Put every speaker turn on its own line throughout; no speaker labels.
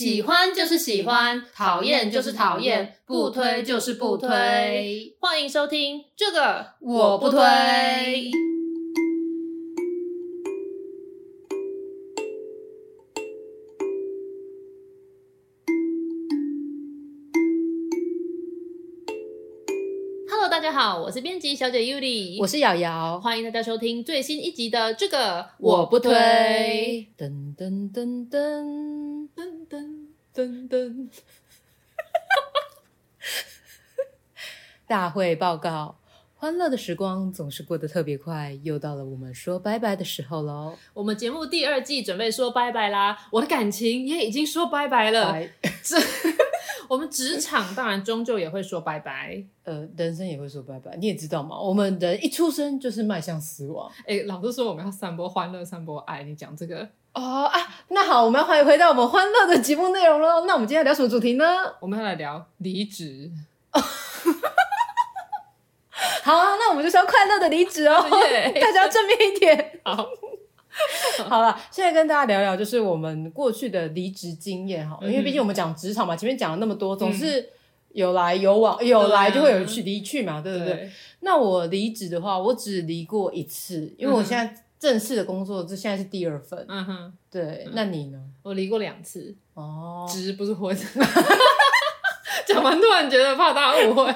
喜欢就是喜欢，讨厌就是讨厌，不推就是不推。欢迎收听这个我不推。Hello，大家好，我是编辑小姐 Yuli，
我是瑶瑶，
欢迎大家收听最新一集的这个我不推。噔噔噔噔噔。噔噔，
大会报告，欢乐的时光总是过得特别快，又到了我们说拜拜的时候喽。
我们节目第二季准备说拜拜啦，我的感情也已经说拜拜了。这，我们职场当然终究也会说拜拜，
呃，人生也会说拜拜。你也知道嘛，我们人一出生就是迈向死亡。
哎，老师说我们要散播欢乐，散播爱，你讲这个。
哦啊，那好，我们要欢迎回到我们欢乐的节目内容喽。那我们今天要聊什么主题呢？
我们要来聊离职。
好啊，那我们就是要快乐的离职哦。大家要正面一点。好，好了，现在跟大家聊聊就是我们过去的离职经验哈，因为毕竟我们讲职场嘛，前面讲了那么多，总是有来有往，有来就会有去离去嘛，对不对？对。那我离职的话，我只离过一次，因为我现在。正式的工作，这现在是第二份。嗯哼，对，嗯、那你呢？
我离过两次。哦，职不是婚。讲完突然觉得怕大家误会，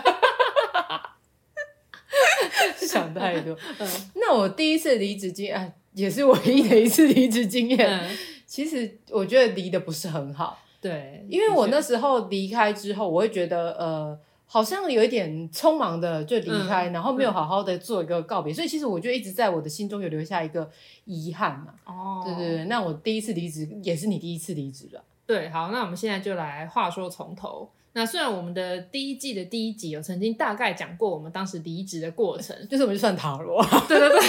想太多。嗯，那我第一次离职经验，也是唯一的一次离职经验。嗯、其实我觉得离的不是很好。
对，
因为我那时候离开之后，我会觉得呃。好像有一点匆忙的就离开，嗯、然后没有好好的做一个告别，嗯、所以其实我就一直在我的心中有留下一个遗憾嘛。哦，对对对，那我第一次离职也是你第一次离职了。
对，好，那我们现在就来话说从头。那虽然我们的第一季的第一集有曾经大概讲过我们当时离职的过程，
就是我们就算塔罗。
对 对对。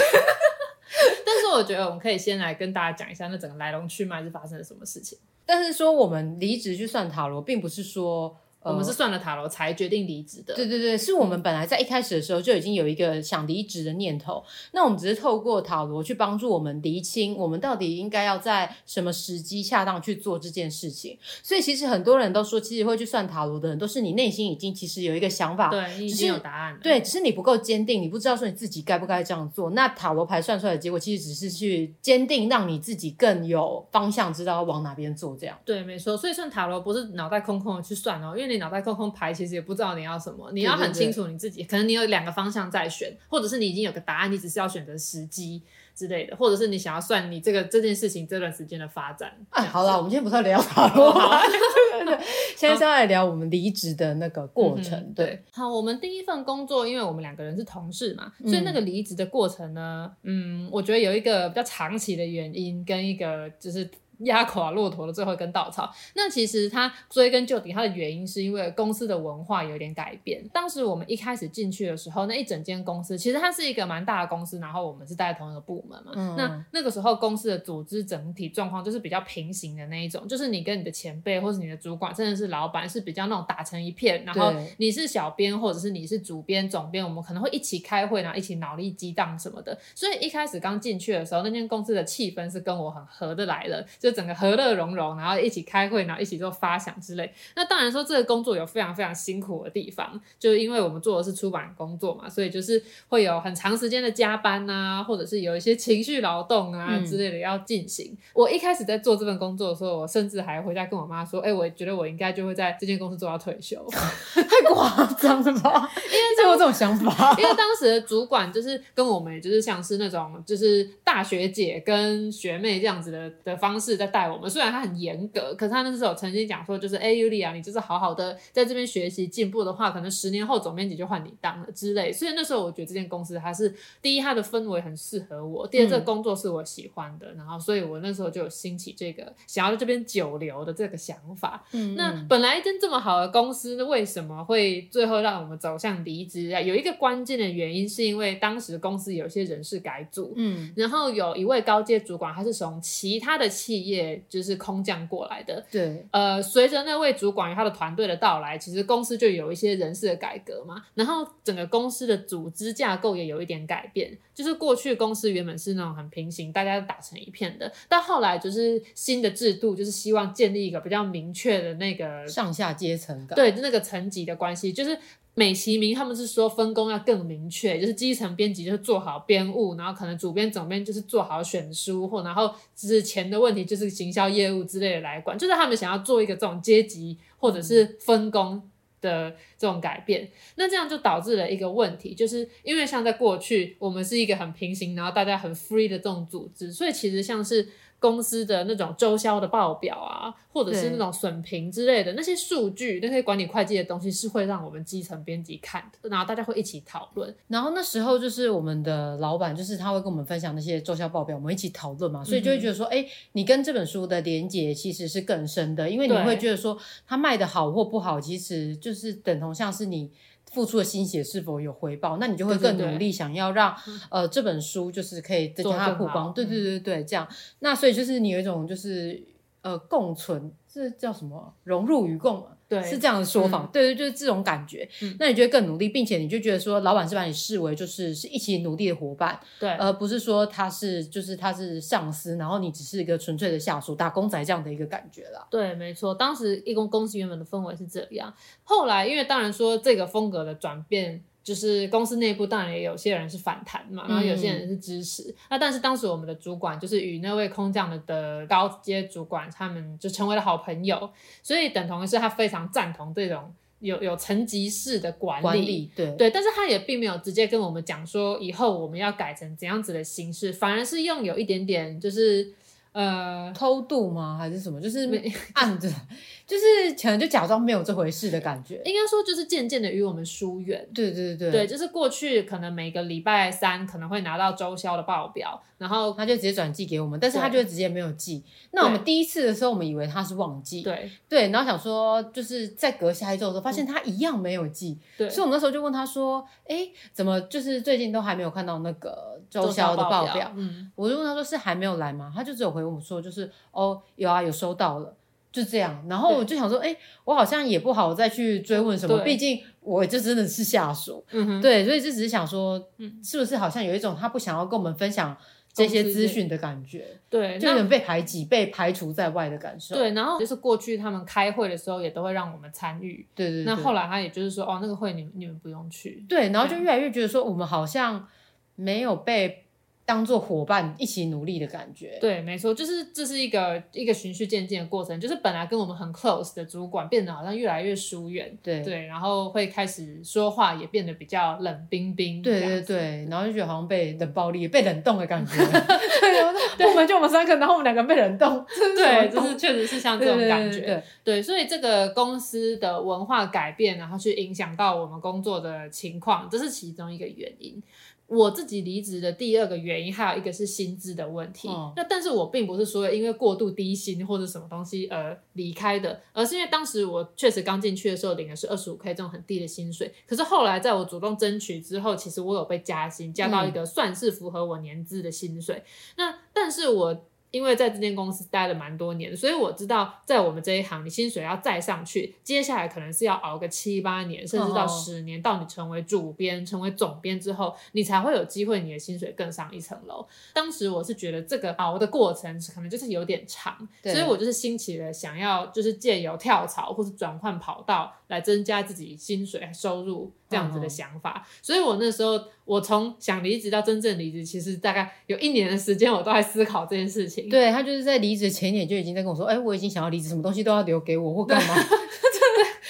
但是我觉得我们可以先来跟大家讲一下那整个来龙去脉是发生了什么事情。
但是说我们离职去算塔罗，并不是说。
我们是算了塔罗才决定离职的。
对对对，是我们本来在一开始的时候就已经有一个想离职的念头。那我们只是透过塔罗去帮助我们厘清，我们到底应该要在什么时机恰当去做这件事情。所以其实很多人都说，其实会去算塔罗的人，都是你内心已经其实有一个想法，
对，已经有答案了。
对，只是你不够坚定，你不知道说你自己该不该这样做。那塔罗牌算出来的结果，其实只是去坚定，让你自己更有方向，知道往哪边做这样。
对，没错。所以算塔罗不是脑袋空空的去算哦，因为你脑袋空空牌。其实也不知道你要什么，你要很清楚你自己。可能你有两个方向在选，或者是你已经有个答案，你只是要选择时机之类的，或者是你想要算你这个这件事情这段时间的发展。哎，
好了，我们今天不是要聊塔罗？对对对，现在是要来聊我们离职的那个过程。嗯、对，
好，我们第一份工作，因为我们两个人是同事嘛，所以那个离职的过程呢，嗯，嗯，我觉得有一个比较长期的原因，跟一个就是。压垮骆驼的最后一根稻草。那其实它追根究底，它的原因是因为公司的文化有点改变。当时我们一开始进去的时候，那一整间公司其实它是一个蛮大的公司，然后我们是待在同一个部门嘛。嗯、那那个时候公司的组织整体状况就是比较平行的那一种，就是你跟你的前辈或是你的主管，甚至是老板是比较那种打成一片。然后你是小编或者是你是主编、总编，我们可能会一起开会，然后一起脑力激荡什么的。所以一开始刚进去的时候，那间公司的气氛是跟我很合得来的。就整个和乐融融，然后一起开会，然后一起做发想之类。那当然说这个工作有非常非常辛苦的地方，就是因为我们做的是出版工作嘛，所以就是会有很长时间的加班啊，或者是有一些情绪劳动啊之类的要进行。嗯、我一开始在做这份工作的时候，我甚至还回家跟我妈说：“哎、欸，我觉得我应该就会在这间公司做到退休。”
太夸张了吧？因为就有这种想法，
因为当时的主管就是跟我们，就是像是那种就是大学姐跟学妹这样子的的方式。式在带我们，虽然他很严格，可是他那时候曾经讲说，就是哎，尤莉亚，你就是好好的在这边学习进步的话，可能十年后总编辑就换你当了之类。所以那时候我觉得这间公司它是第一，它的氛围很适合我；第二，这个工作是我喜欢的。嗯、然后，所以我那时候就有兴起这个想要在这边久留的这个想法。嗯，那本来一间这么好的公司，为什么会最后让我们走向离职啊？有一个关键的原因，是因为当时公司有一些人事改组，嗯，然后有一位高阶主管，他是从其他的企业就是空降过来的，
对，
呃，随着那位主管与他的团队的到来，其实公司就有一些人事的改革嘛，然后整个公司的组织架构也有一点改变，就是过去公司原本是那种很平行，大家都打成一片的，但后来就是新的制度，就是希望建立一个比较明确的那个
上下阶层感，
对，那个层级的关系，就是。美其名，他们是说分工要更明确，就是基层编辑就是做好编务，然后可能主编、总编就是做好选书，或然后就是钱的问题就是行销业务之类的来管，就是他们想要做一个这种阶级或者是分工的这种改变。那这样就导致了一个问题，就是因为像在过去我们是一个很平行，然后大家很 free 的这种组织，所以其实像是。公司的那种周销的报表啊，或者是那种损评之类的那些数据，那些管理会计的东西，是会让我们基层编辑看的，然后大家会一起讨论。
然后那时候就是我们的老板，就是他会跟我们分享那些周销报表，我们一起讨论嘛，所以就会觉得说，哎、嗯，你跟这本书的连结其实是更深的，因为你会觉得说，它卖的好或不好，其实就是等同像是你。付出的心血是否有回报？那你就会更努力，想要让呃这本书就是可以增加它的曝光。对对对对，这样。那所以就是你有一种就是呃共存，这叫什么？融入与共。对，是这样的说法，嗯、对对，就是这种感觉。嗯、那你就会更努力，并且你就觉得说，老板是把你视为就是是一起努力的伙伴，对，而不是说他是就是他是上司，然后你只是一个纯粹的下属、打工仔这样的一个感觉啦。
对，没错，当时一公公司原本的氛围是这样，后来因为当然说这个风格的转变。就是公司内部当然也有些人是反弹嘛，然后有些人是支持。嗯、那但是当时我们的主管就是与那位空降的的高阶主管，他们就成为了好朋友，所以等同于是他非常赞同这种有有层级式的管理。
管理对
对，但是他也并没有直接跟我们讲说以后我们要改成怎样子的形式，反而是用有一点点就是。呃，
偷渡吗？还是什么？就是按着，就是可能就假装没有这回事的感觉。
应该说，就是渐渐的与我们疏远。
对对对
对，就是过去可能每个礼拜三可能会拿到周销的报表，然后
他就直接转寄给我们，但是他就直接没有寄。那我们第一次的时候，我们以为他是忘记，
对
对，然后想说，就是在隔下一周的时候，发现他一样没有寄。对，所以我们那时候就问他说：“哎，怎么就是最近都还没有看到那个周销的报表？”嗯，我就问他说：“是还没有来吗？”他就只有回。跟我说就是哦，有啊，有收到了，就这样。然后我就想说，哎对，我好像也不好再去追问什么，对毕竟我这真的是下属，嗯，对，所以就只是想说，嗯，是不是好像有一种他不想要跟我们分享这些资讯的感觉，对，就有点被排挤、被排除在外的感受。
对，然后就是过去他们开会的时候也都会让我们参与，
对，对对。
那后来他也就是说，哦，那个会你们你们不用去，
对，然后就越来越觉得说，我们好像没有被。当做伙伴一起努力的感觉，
对，没错，就是这是一个一个循序渐进的过程，就是本来跟我们很 close 的主管变得好像越来越疏远，对。对，然后会开始说话也变得比较冷冰冰，
对对对，然后就觉得好像被冷暴力、被冷冻的感觉，对，我们就我们三个，然后我们两个被冷冻，
对，就是确实是像这种感觉，对，对，所以这个公司的文化改变，然后去影响到我们工作的情况，这是其中一个原因。我自己离职的第二个原因，还有一个是薪资的问题。嗯、那但是我并不是说因为过度低薪或者什么东西而离开的，而是因为当时我确实刚进去的时候领的是二十五 K 这种很低的薪水。可是后来在我主动争取之后，其实我有被加薪，加到一个算是符合我年资的薪水。嗯、那但是我。因为在这间公司待了蛮多年，所以我知道在我们这一行，你薪水要再上去，接下来可能是要熬个七八年，甚至到十年，到你成为主编、成为总编之后，你才会有机会你的薪水更上一层楼。当时我是觉得这个熬的过程可能就是有点长，所以我就是兴起了想要就是借由跳槽或是转换跑道来增加自己薪水收入。这样子的想法，嗯、所以我那时候，我从想离职到真正离职，其实大概有一年的时间，我都在思考这件事情。
对，他就是在离职前一年就已经在跟我说，哎、欸，我已经想要离职，什么东西都要留给我或干嘛。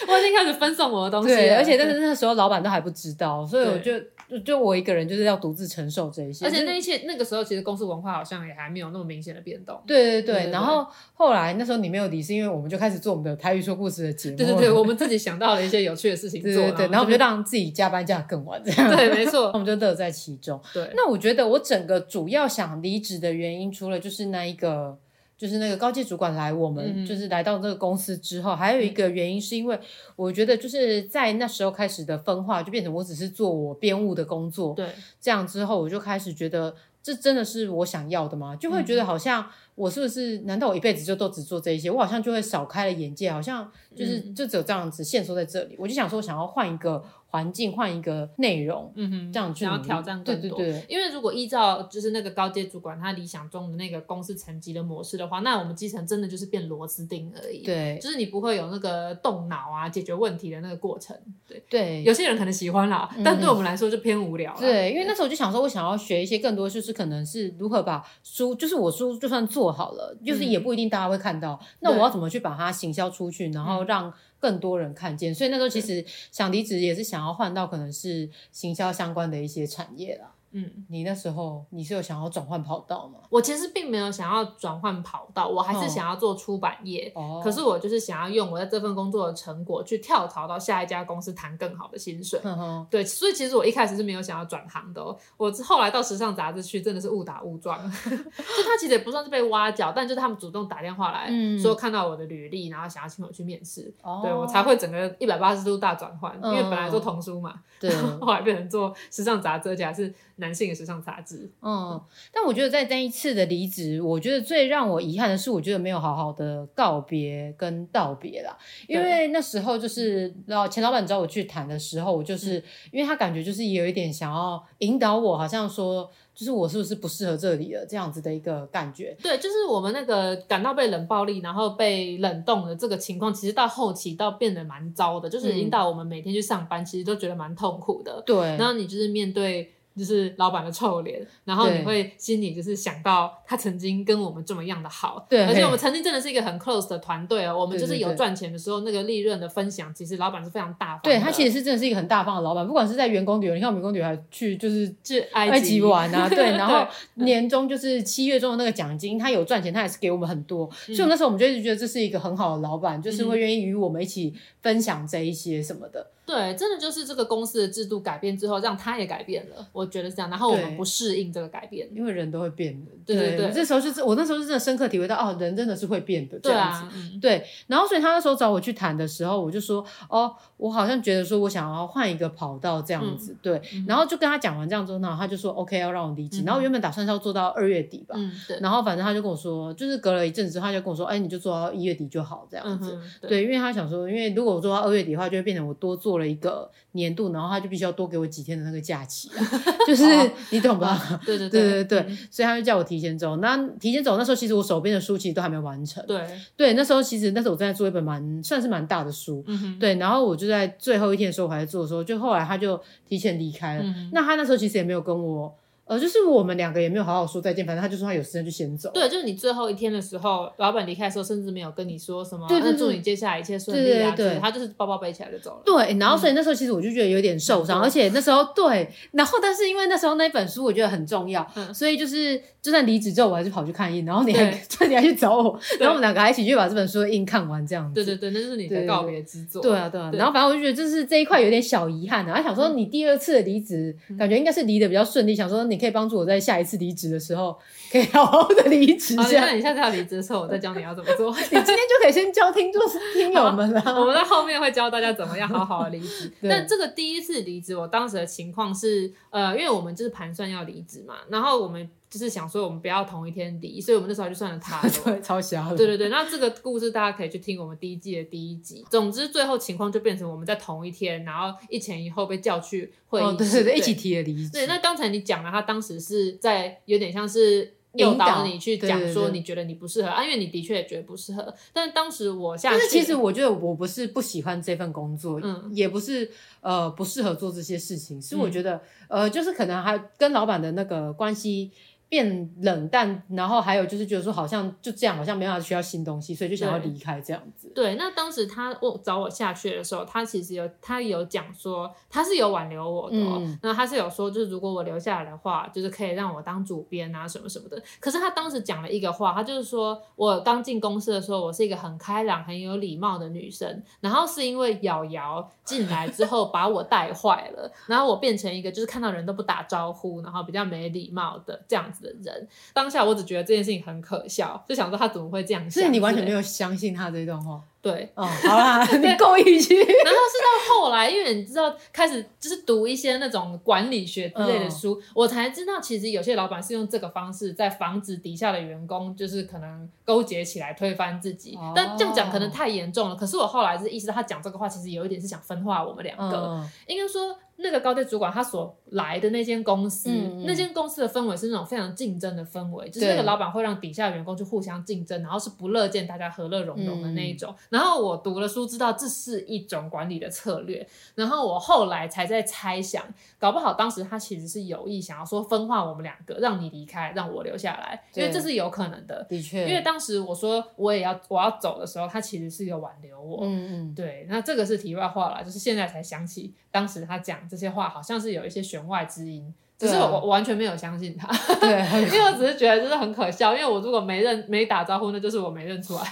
对，我已经开始分送我的东西。
对，而且但是那时候老板都还不知道，所以我就就就我一个人就是要独自承受这一些。
而且那一切那个时候，其实公司文化好像也还没有那么明显的变动。
对对对，对对对，然后后来那时候你没有离，是因为我们就开始做我们的台语说故事的节目。
对对对，我们自己想到了一些有趣的事情做，
对对对，然后我们就让自己加班加更晚这样。
对，没错，
我们就乐在其中。
对，
那我觉得我整个主要想离职的原因，除了就是那一个。就是那个高级主管来，我们就是来到这个公司之后，嗯、还有一个原因是因为我觉得就是在那时候开始的分化，就变成我只是做我编务的工作。
对，
这样之后我就开始觉得这真的是我想要的吗？就会觉得好像我是不是？难道我一辈子就都只做这一些？我好像就会少开了眼界，好像就是就只有这样子限缩在这里。我就想说，我想要换一个。环境换一个内容，嗯哼，这样去
想要挑战更多。对对对，因为如果依照就是那个高阶主管他理想中的那个公司层级的模式的话，那我们基层真的就是变螺丝钉而已。
对，
就是你不会有那个动脑啊解决问题的那个过程。对
对，
有些人可能喜欢啦，但对我们来说就偏无聊。
对，因为那时候我就想说，我想要学一些更多，就是可能是如何把书，就是我书就算做好了，就是也不一定大家会看到。那我要怎么去把它行销出去，然后让。更多人看见，所以那时候其实想离职也是想要换到可能是行销相关的一些产业啦。嗯，你那时候你是有想要转换跑道吗？
我其实并没有想要转换跑道，我还是想要做出版业。哦，可是我就是想要用我在这份工作的成果去跳槽到下一家公司谈更好的薪水。嗯哼，对，所以其实我一开始是没有想要转行的哦。我后来到时尚杂志去，真的是误打误撞。就他其实也不算是被挖角，但就是他们主动打电话来说看到我的履历，然后想要请我去面试。哦，对，我才会整个一百八十度大转换，因为本来做童书嘛，对，后来变成做时尚杂志，而且还是。男性的时尚杂志，
嗯，但我觉得在那一次的离职，我觉得最让我遗憾的是，我觉得没有好好的告别跟道别啦。因为那时候就是老钱老板找我去谈的时候，我就是、嗯、因为他感觉就是有一点想要引导我，好像说就是我是不是不适合这里了这样子的一个感觉。
对，就是我们那个感到被冷暴力，然后被冷冻的这个情况，其实到后期到变得蛮糟的，就是引导我们每天去上班，其实都觉得蛮痛苦的。
对，
然后你就是面对。就是老板的臭脸，然后你会心里就是想到他曾经跟我们这么样的好，
对，
而且我们曾经真的是一个很 close 的团队哦。我们就是有赚钱的时候，那个利润的分享，其实老板是非常大方的。
对，他其实是真的是一个很大方的老板，不管是在员工旅游，你看我们员工旅游还去就是
去
埃及玩啊，对，然后年终就是七月中的那个奖金，他有赚钱，他也是给我们很多，所以那时候我们就一直觉得这是一个很好的老板，就是会愿意与我们一起分享这一些什么的。
对，真的就是这个公司的制度改变之后，让他也改变了。我觉得是这样，然后我们不适应这个改变，
因为人都会变的。
对对对，
这时候就是我那时候是真的深刻体会到，哦，人真的是会变的。
对啊，
这样子。嗯、对，然后所以他那时候找我去谈的时候，我就说，哦，我好像觉得说我想要换一个跑道这样子。嗯、对，然后就跟他讲完这样之后，然后他就说，OK，要让我离职。嗯、然后原本打算是要做到二月底吧。嗯，对。然后反正他就跟我说，就是隔了一阵子，他就跟我说，哎，你就做到一月底就好这样子。嗯、对，对，因为他想说，因为如果我做到二月底的话，就会变成我多做了一个。年度，然后他就必须要多给我几天的那个假期，就是你懂吧？
对对对对对，
所以他就叫我提前走。那提前走，那时候其实我手边的书其实都还没完成。
对
对，那时候其实那时候我正在做一本蛮算是蛮大的书，对。然后我就在最后一天的时候我还在做的时候，就后来他就提前离开了。那他那时候其实也没有跟我。呃，就是我们两个也没有好好说再见，反正他就说他有时间就先走。
对，就是你最后一天的时候，老板离开的时候，甚至没有跟你说什么，对，祝你接下来一切顺利啊。对，他就是包包背起来就走了。
对，然后所以那时候其实我就觉得有点受伤，而且那时候对，然后但是因为那时候那本书我觉得很重要，所以就是就算离职之后，我还是跑去看印，然后你还你还去找我，然后我们两个还一起去把这本书印看完这样子。
对对对，那就是你的告别之作。
对啊对啊，然后反正我就觉得就是这一块有点小遗憾的，然后想说你第二次的离职，感觉应该是离得比较顺利，想说你可以帮助我在下。一次离职的时候，可以好好的离职。
这样，你下次要离职的时候，我再教你要怎么做。
你今天就可以先教听众听友们了。
我们在后面会教大家怎么样好好的离职。但这个第一次离职，我当时的情况是，呃，因为我们就是盘算要离职嘛，然后我们。就是想说我们不要同一天离，所以我们那时候就算了他 了。
对，超瞎的。
对对对，那这个故事大家可以去听我们第一季的第一集。总之，最后情况就变成我们在同一天，然后一前一后被叫去会议室，哦、对对对，对一起提了离职。对，那刚才你讲了，他当时是在有点像是诱导你去讲说你觉得你不适合啊，因为你的确也觉得不适合。但是当时我下，但是
其实我觉得我不是不喜欢这份工作，嗯，也不是呃不适合做这些事情，是我觉得、嗯、呃就是可能还跟老板的那个关系。变冷淡，然后还有就是觉得说好像就这样，好像没办法需要新东西，所以就想要离开这样子。
对，那当时他我找我下去的时候，他其实有他有讲说他是有挽留我的，那他是有说就是如果我留下来的话，就是可以让我当主编啊什么什么的。可是他当时讲了一个话，他就是说我刚进公司的时候，我是一个很开朗、很有礼貌的女生，然后是因为瑶瑶进来之后把我带坏了，然后我变成一个就是看到人都不打招呼，然后比较没礼貌的这样子的人。当下我只觉得这件事情很可笑，就想说他怎么会这样想？
所以你完全没有相信他这段话。
对，
哦，好啦，你够义气。然
后是到后来，因为你知道，开始就是读一些那种管理学之类的书，嗯、我才知道，其实有些老板是用这个方式在防止底下的员工就是可能勾结起来推翻自己。哦、但这样讲可能太严重了。可是我后来是意识到，他讲这个话其实有一点是想分化我们两个，嗯、应该说。那个高阶主管他所来的那间公司，那间公司的氛围是那种非常竞争的氛围，就是那个老板会让底下员工去互相竞争，然后是不乐见大家和乐融融的那一种。嗯、然后我读了书，知道这是一种管理的策略。然后我后来才在猜想，搞不好当时他其实是有意想要说分化我们两个，让你离开，让我留下来，因为这是有可能的。的确，因为当时我说我也要我要走的时候，他其实是有挽留我。嗯嗯，对。那这个是题外话了，就是现在才想起当时他讲这些话。好像是有一些弦外之音，只是我，我完全没有相信他，对，因为我只是觉得就是很可笑，因为我如果没认没打招呼，那就是我没认出来，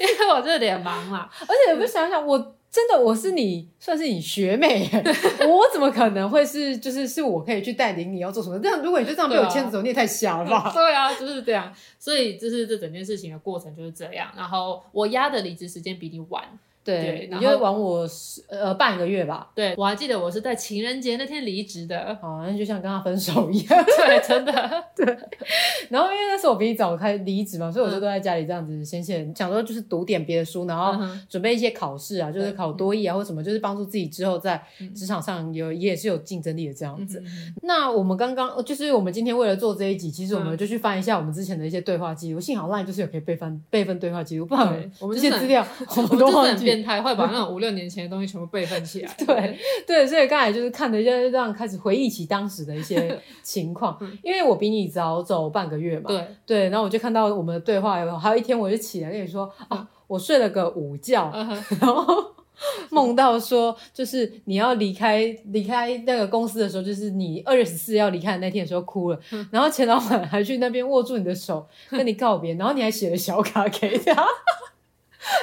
因为我这脸盲嘛，
而且不想想，我真的我是你算是你学妹，我怎么可能会是就是是我可以去带领你要做什么？这样如果你就这样被我牵着走，啊、你也太小了吧？
对啊，就是这样，所以就是这整件事情的过程就是这样，然后我压的离职时间比你晚。
对，你就晚我呃半个月吧。
对，我还记得我是在情人节那天离职的。
好像就像跟他分手一样。
对，真的。对。
然后因为那时候我比你早开离职嘛，所以我就都在家里这样子闲闲，想说就是读点别的书，然后准备一些考试啊，就是考多艺啊或什么，就是帮助自己之后在职场上有也是有竞争力的这样子。那我们刚刚就是我们今天为了做这一集，其实我们就去翻一下我们之前的一些对话记录。幸好 LINE 就是有可以备份备份对话记录，不然我们这些资料 我们都忘记。
变态会把那种五六年前的东西全部备份起来。
对对，所以刚才就是看的就这样开始回忆起当时的一些 情况，因为我比你早走半个月嘛。对。对，然后我就看到我们的对话有，还有一天我就起来跟你说啊，我睡了个午觉，然后梦到说就是你要离开离开那个公司的时候，就是你二月十四要离开的那天的时候哭了，然后钱老板还去那边握住你的手跟你告别，然后你还写了小卡给他。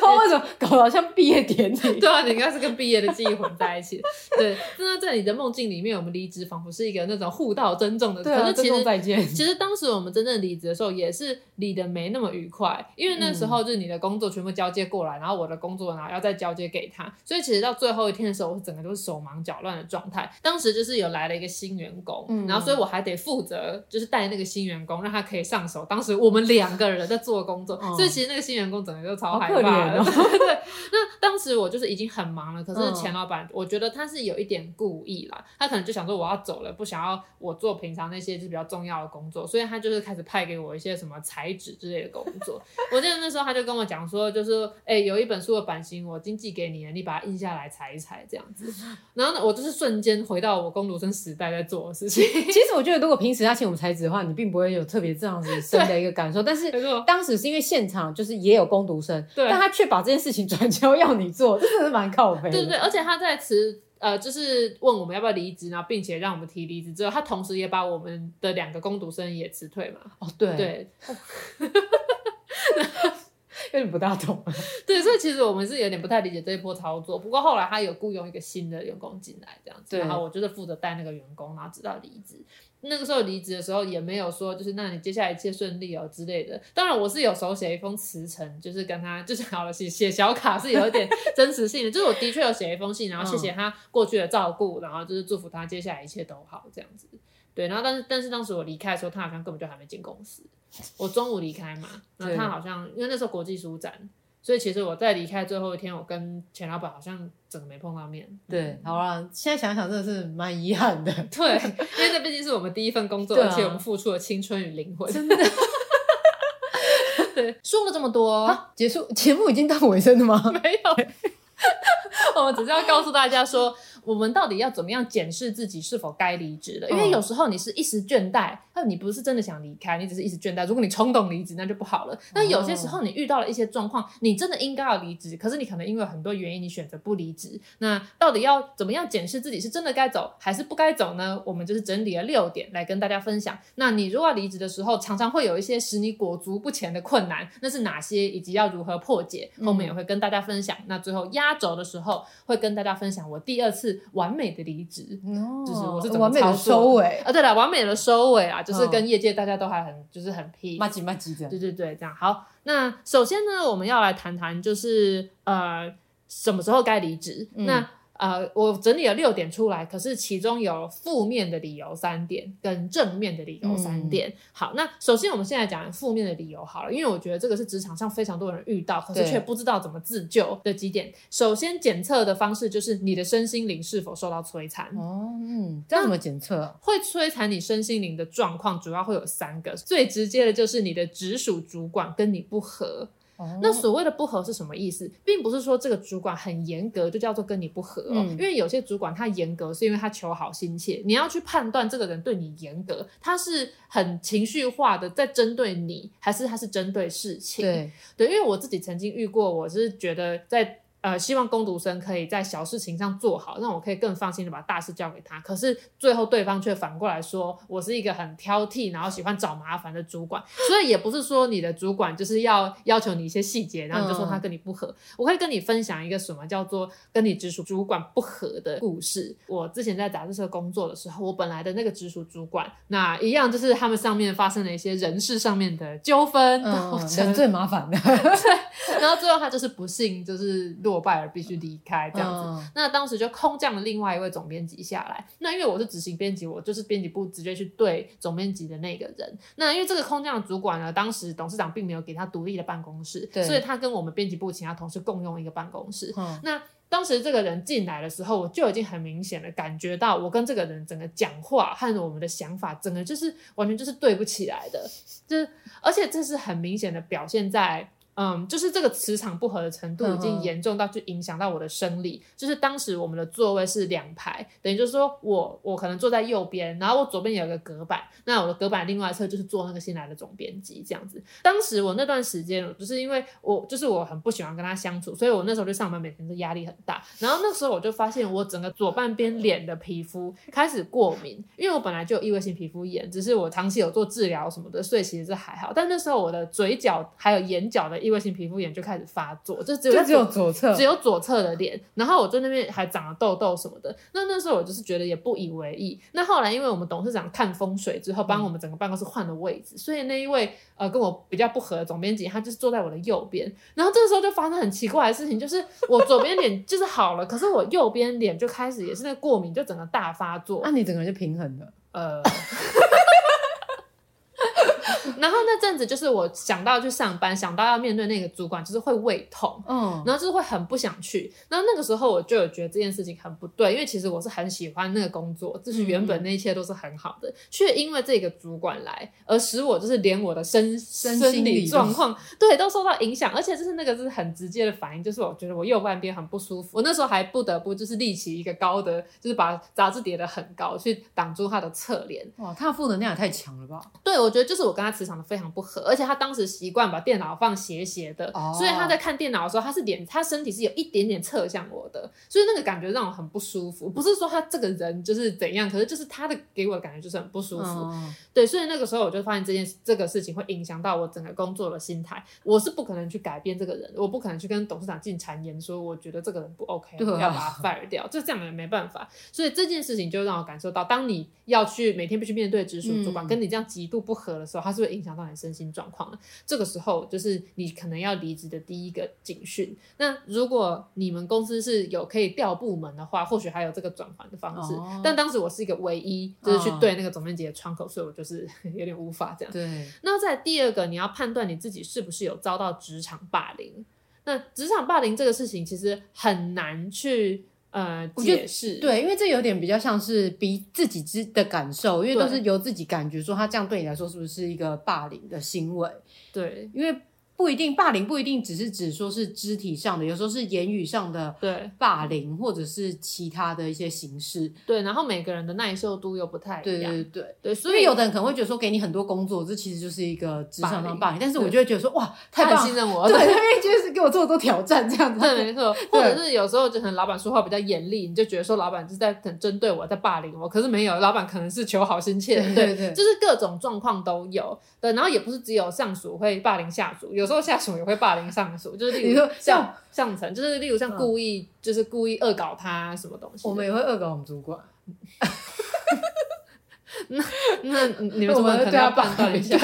他为什么搞得好像毕业典礼？
对啊，你应该是跟毕业的记忆混在一起。对，那在你的梦境里面，我们离职仿佛是一个那种互道珍重的。
对啊，
可是其实
再见。
其实当时我们真正离职的时候，也是离的没那么愉快，因为那时候就是你的工作全部交接过来，然后我的工作呢要再交接给他，所以其实到最后一天的时候，我整个都是手忙脚乱的状态。当时就是有来了一个新员工，嗯，然后所以我还得负责就是带那个新员工，让他可以上手。当时我们两个人在做工作，所以其实那个新员工整个就超害怕。对，那当时我就是已经很忙了，可是钱老板，我觉得他是有一点故意啦，他可能就想说我要走了，不想要我做平常那些就是比较重要的工作，所以他就是开始派给我一些什么裁纸之类的工作。我记得那时候他就跟我讲说，就是哎、欸，有一本书的版型我已经寄给你了，你把它印下来裁一裁这样子。然后呢，我就是瞬间回到我工读生时代在做的事情。
其实我觉得，如果平时他请我们裁纸的话，你并不会有特别这样子深的一个感受。但是当时是因为现场就是也有工读生，对但他却把这件事情转交要你做，这真的是蛮靠背。
对对对，而且他在辞呃，就是问我们要不要离职，然后并且让我们提离职之后，他同时也把我们的两个工读生也辞退嘛。
哦，对
对，
有点不大懂。
对，所以其实我们是有点不太理解这一波操作。不过后来他有雇佣一个新的员工进来，这样子，然后我就是负责带那个员工，然后直到离职。那个时候离职的时候也没有说，就是那你接下来一切顺利哦之类的。当然我是有手写一封辞呈，就是跟他就是好了写写小卡是有一点 真实性的，就是我的确有写一封信，然后谢谢他过去的照顾，然后就是祝福他接下来一切都好这样子。对，然后但是但是当时我离开的时候，他好像根本就还没进公司。我中午离开嘛，然后他好像因为那时候国际书展。所以其实我在离开最后一天，我跟钱老板好像整个没碰到面。
对，好了，现在想想真的是蛮遗憾的。
对，因为这毕竟是我们第一份工作，而且我们付出了青春与灵魂。真的。对，说了这么多，
结束节目已经到尾声了吗？
没有。我们只是要告诉大家说，我们到底要怎么样检视自己是否该离职的？因为有时候你是一时倦怠，那你不是真的想离开，你只是一时倦怠。如果你冲动离职，那就不好了。那有些时候你遇到了一些状况，你真的应该要离职，可是你可能因为很多原因，你选择不离职。那到底要怎么样检视自己是真的该走还是不该走呢？我们就是整理了六点来跟大家分享。那你如果要离职的时候，常常会有一些使你裹足不前的困难，那是哪些，以及要如何破解？后面也会跟大家分享。嗯、那最后压轴的时候，会跟大家分享我第二次完美的离职，哦、就是我是怎么
完美的收尾
啊？对了，完美的收尾啊，就是跟业界大家都还很就是很 p，
麻吉麻吉的，
对对对，这样好。那首先呢，我们要来谈谈，就是呃，什么时候该离职？嗯、那呃，我整理了六点出来，可是其中有负面的理由三点，跟正面的理由三点。嗯、好，那首先我们现在讲负面的理由好了，因为我觉得这个是职场上非常多人遇到，可是却不知道怎么自救的几点。首先检测的方式就是你的身心灵是否受到摧残。
哦，嗯，这样怎么检测？
会摧残你身心灵的状况主要会有三个，最直接的就是你的直属主管跟你不合。那所谓的不合是什么意思？并不是说这个主管很严格就叫做跟你不合哦，嗯、因为有些主管他严格是因为他求好心切，你要去判断这个人对你严格，他是很情绪化的在针对你，还是他是针对事情？
对
对，因为我自己曾经遇过，我是觉得在。呃，希望工读生可以在小事情上做好，让我可以更放心的把大事交给他。可是最后对方却反过来说，我是一个很挑剔，然后喜欢找麻烦的主管。所以也不是说你的主管就是要要求你一些细节，然后你就说他跟你不合。嗯、我可以跟你分享一个什么叫做跟你直属主管不合的故事。我之前在杂志社工作的时候，我本来的那个直属主管，那一样就是他们上面发生了一些人事上面的纠纷，
嗯、人最麻烦的。
对，然后最后他就是不幸就是。落败而必须离开这样子，嗯、那当时就空降了另外一位总编辑下来。那因为我是执行编辑，我就是编辑部直接去对总编辑的那个人。那因为这个空降的主管呢，当时董事长并没有给他独立的办公室，所以他跟我们编辑部其他同事共用一个办公室。嗯、那当时这个人进来的时候，我就已经很明显的感觉到，我跟这个人整个讲话和我们的想法，整个就是完全就是对不起来的。就是而且这是很明显的表现在。嗯，就是这个磁场不合的程度已经严重到就影响到我的生理。就是当时我们的座位是两排，等于就是说我我可能坐在右边，然后我左边有一个隔板，那我的隔板另外一侧就是坐那个新来的总编辑这样子。当时我那段时间，就是因为我就是我很不喜欢跟他相处，所以我那时候就上班每天都压力很大。然后那时候我就发现我整个左半边脸的皮肤开始过敏，因为我本来就有异位性皮肤炎，只是我长期有做治疗什么的，所以其实是还好。但那时候我的嘴角还有眼角的异异位性皮肤炎就开始发作，就只有
只有左侧，
只有左侧的脸，然后我在那边还长了痘痘什么的。那那时候我就是觉得也不以为意。那后来因为我们董事长看风水之后，帮我们整个办公室换了位置，嗯、所以那一位呃跟我比较不合的总编辑，他就是坐在我的右边。然后这个时候就发生很奇怪的事情，就是我左边脸就是好了，可是我右边脸就开始也是那个过敏，就整个大发作。
那、啊、你整个人就平衡了，呃。
然后那阵子就是我想到去上班，想到要面对那个主管，就是会胃痛，嗯，然后就是会很不想去。然后那个时候我就有觉得这件事情很不对，因为其实我是很喜欢那个工作，就是原本那一切都是很好的，却、嗯、因为这个主管来而使我就是连我的身身心理状况对都受到影响，而且就是那个就是很直接的反应，就是我觉得我右半边很不舒服。我那时候还不得不就是立起一个高的，就是把杂志叠得很高，去挡住他的侧脸。
哇，他的负能量也太强了吧？
对，我觉得就是我跟他磁场的非常不合，而且他当时习惯把电脑放斜斜的，哦、所以他在看电脑的时候，他是脸，他身体是有一点点侧向我的，所以那个感觉让我很不舒服。不是说他这个人就是怎样，可是就是他的给我的感觉就是很不舒服。哦、对，所以那个时候我就发现这件这个事情会影响到我整个工作的心态。我是不可能去改变这个人，我不可能去跟董事长进谗言说我觉得这个人不 OK，啊、要把他 fire 掉，就这样也没办法。所以这件事情就让我感受到，当你要去每天必须面对直属主管、嗯、跟你这样极度不合的时候，他是会影响到你身心状况了。这个时候就是你可能要离职的第一个警讯。那如果你们公司是有可以调部门的话，或许还有这个转换的方式。哦、但当时我是一个唯一就是去对那个总编辑的窗口，哦、所以我就是 有点无法这样。
对。
那在第二个，你要判断你自己是不是有遭到职场霸凌。那职场霸凌这个事情其实很难去。呃，解释。
对，因为这有点比较像是比自己之的感受，因为都是由自己感觉说他这样对你来说是不是一个霸凌的行为？
对，
因为不一定霸凌，不一定只是指说是肢体上的，有时候是言语上的对霸凌，或者是其他的一些形式。
对，然后每个人的耐受度又不太一样。
对对对
对，
所以有的人可能会觉得说，给你很多工作，这其实就是一个职场上霸凌。但是我就会觉得说，哇，太棒，
信任我，
对，因为就是给我这么多挑战，这样子。
对，没错。或者是有时候就可能老板说话比较严厉，你就觉得说老板是在很针对我，在霸凌我。可是没有，老板可能是求好心切。对对对，就是各种状况都有。对，然后也不是只有上属会霸凌下属，有时候下属也会霸凌上属，就是例如像上层，就是例如像故意，就是故意恶搞他什么东西。
我们也会恶搞我们主管。
那那你们怎么可能要判断一下？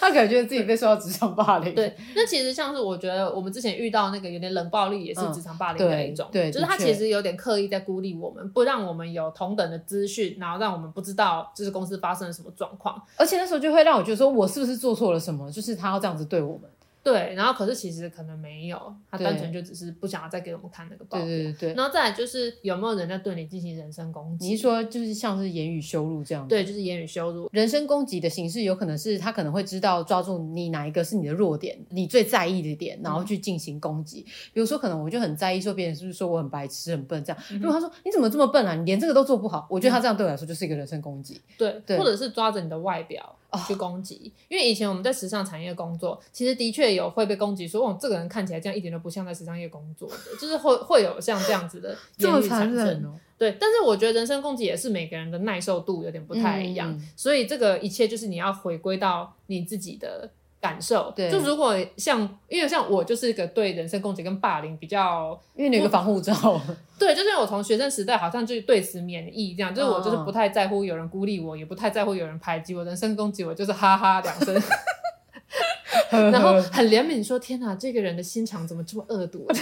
他感觉自己被受到职场霸凌。
对，那其实像是我觉得我们之前遇到那个有点冷暴力，也是职场霸凌的一种。对，就是他其实有点刻意在孤立我们，不让我们有同等的资讯，然后让我们不知道就是公司发生了什么状况。
而且那时候就会让我觉得说，我是不是做错了什么？就是他要这样子对我们。
对，然后可是其实可能没有，他单纯就只是不想要再给我们看那个报告。
对对对。
然后再来就是有没有人在对你进行人身攻击？
你是说就是像是言语羞辱这样子？
对，就是言语羞辱。
人身攻击的形式有可能是他可能会知道抓住你哪一个是你的弱点，你最在意的点，然后去进行攻击。嗯、比如说可能我就很在意说别人是不是说我很白痴很笨这样。嗯、如果他说你怎么这么笨啊，你连这个都做不好，我觉得他这样对我来说就是一个人身攻击。
对，
对，
或者是抓着你的外表。去攻击，因为以前我们在时尚产业工作，其实的确有会被攻击，说哦，这个人看起来这样一点都不像在时尚业工作的，就是会 会有像这样子的言语产生。哦、对，但是我觉得人身攻击也是每个人的耐受度有点不太一样，嗯、所以这个一切就是你要回归到你自己的。感受，对，就如果像，因为像我就是一个对人身攻击跟霸凌比较，
因为你有个防护罩，
对，就是我从学生时代好像就对此免疫，这样，就是我就是不太在乎有人孤立我，也不太在乎有人排挤我，人身攻击我就是哈哈两声，然后很怜悯说，天哪，这个人的心肠怎么这么恶毒？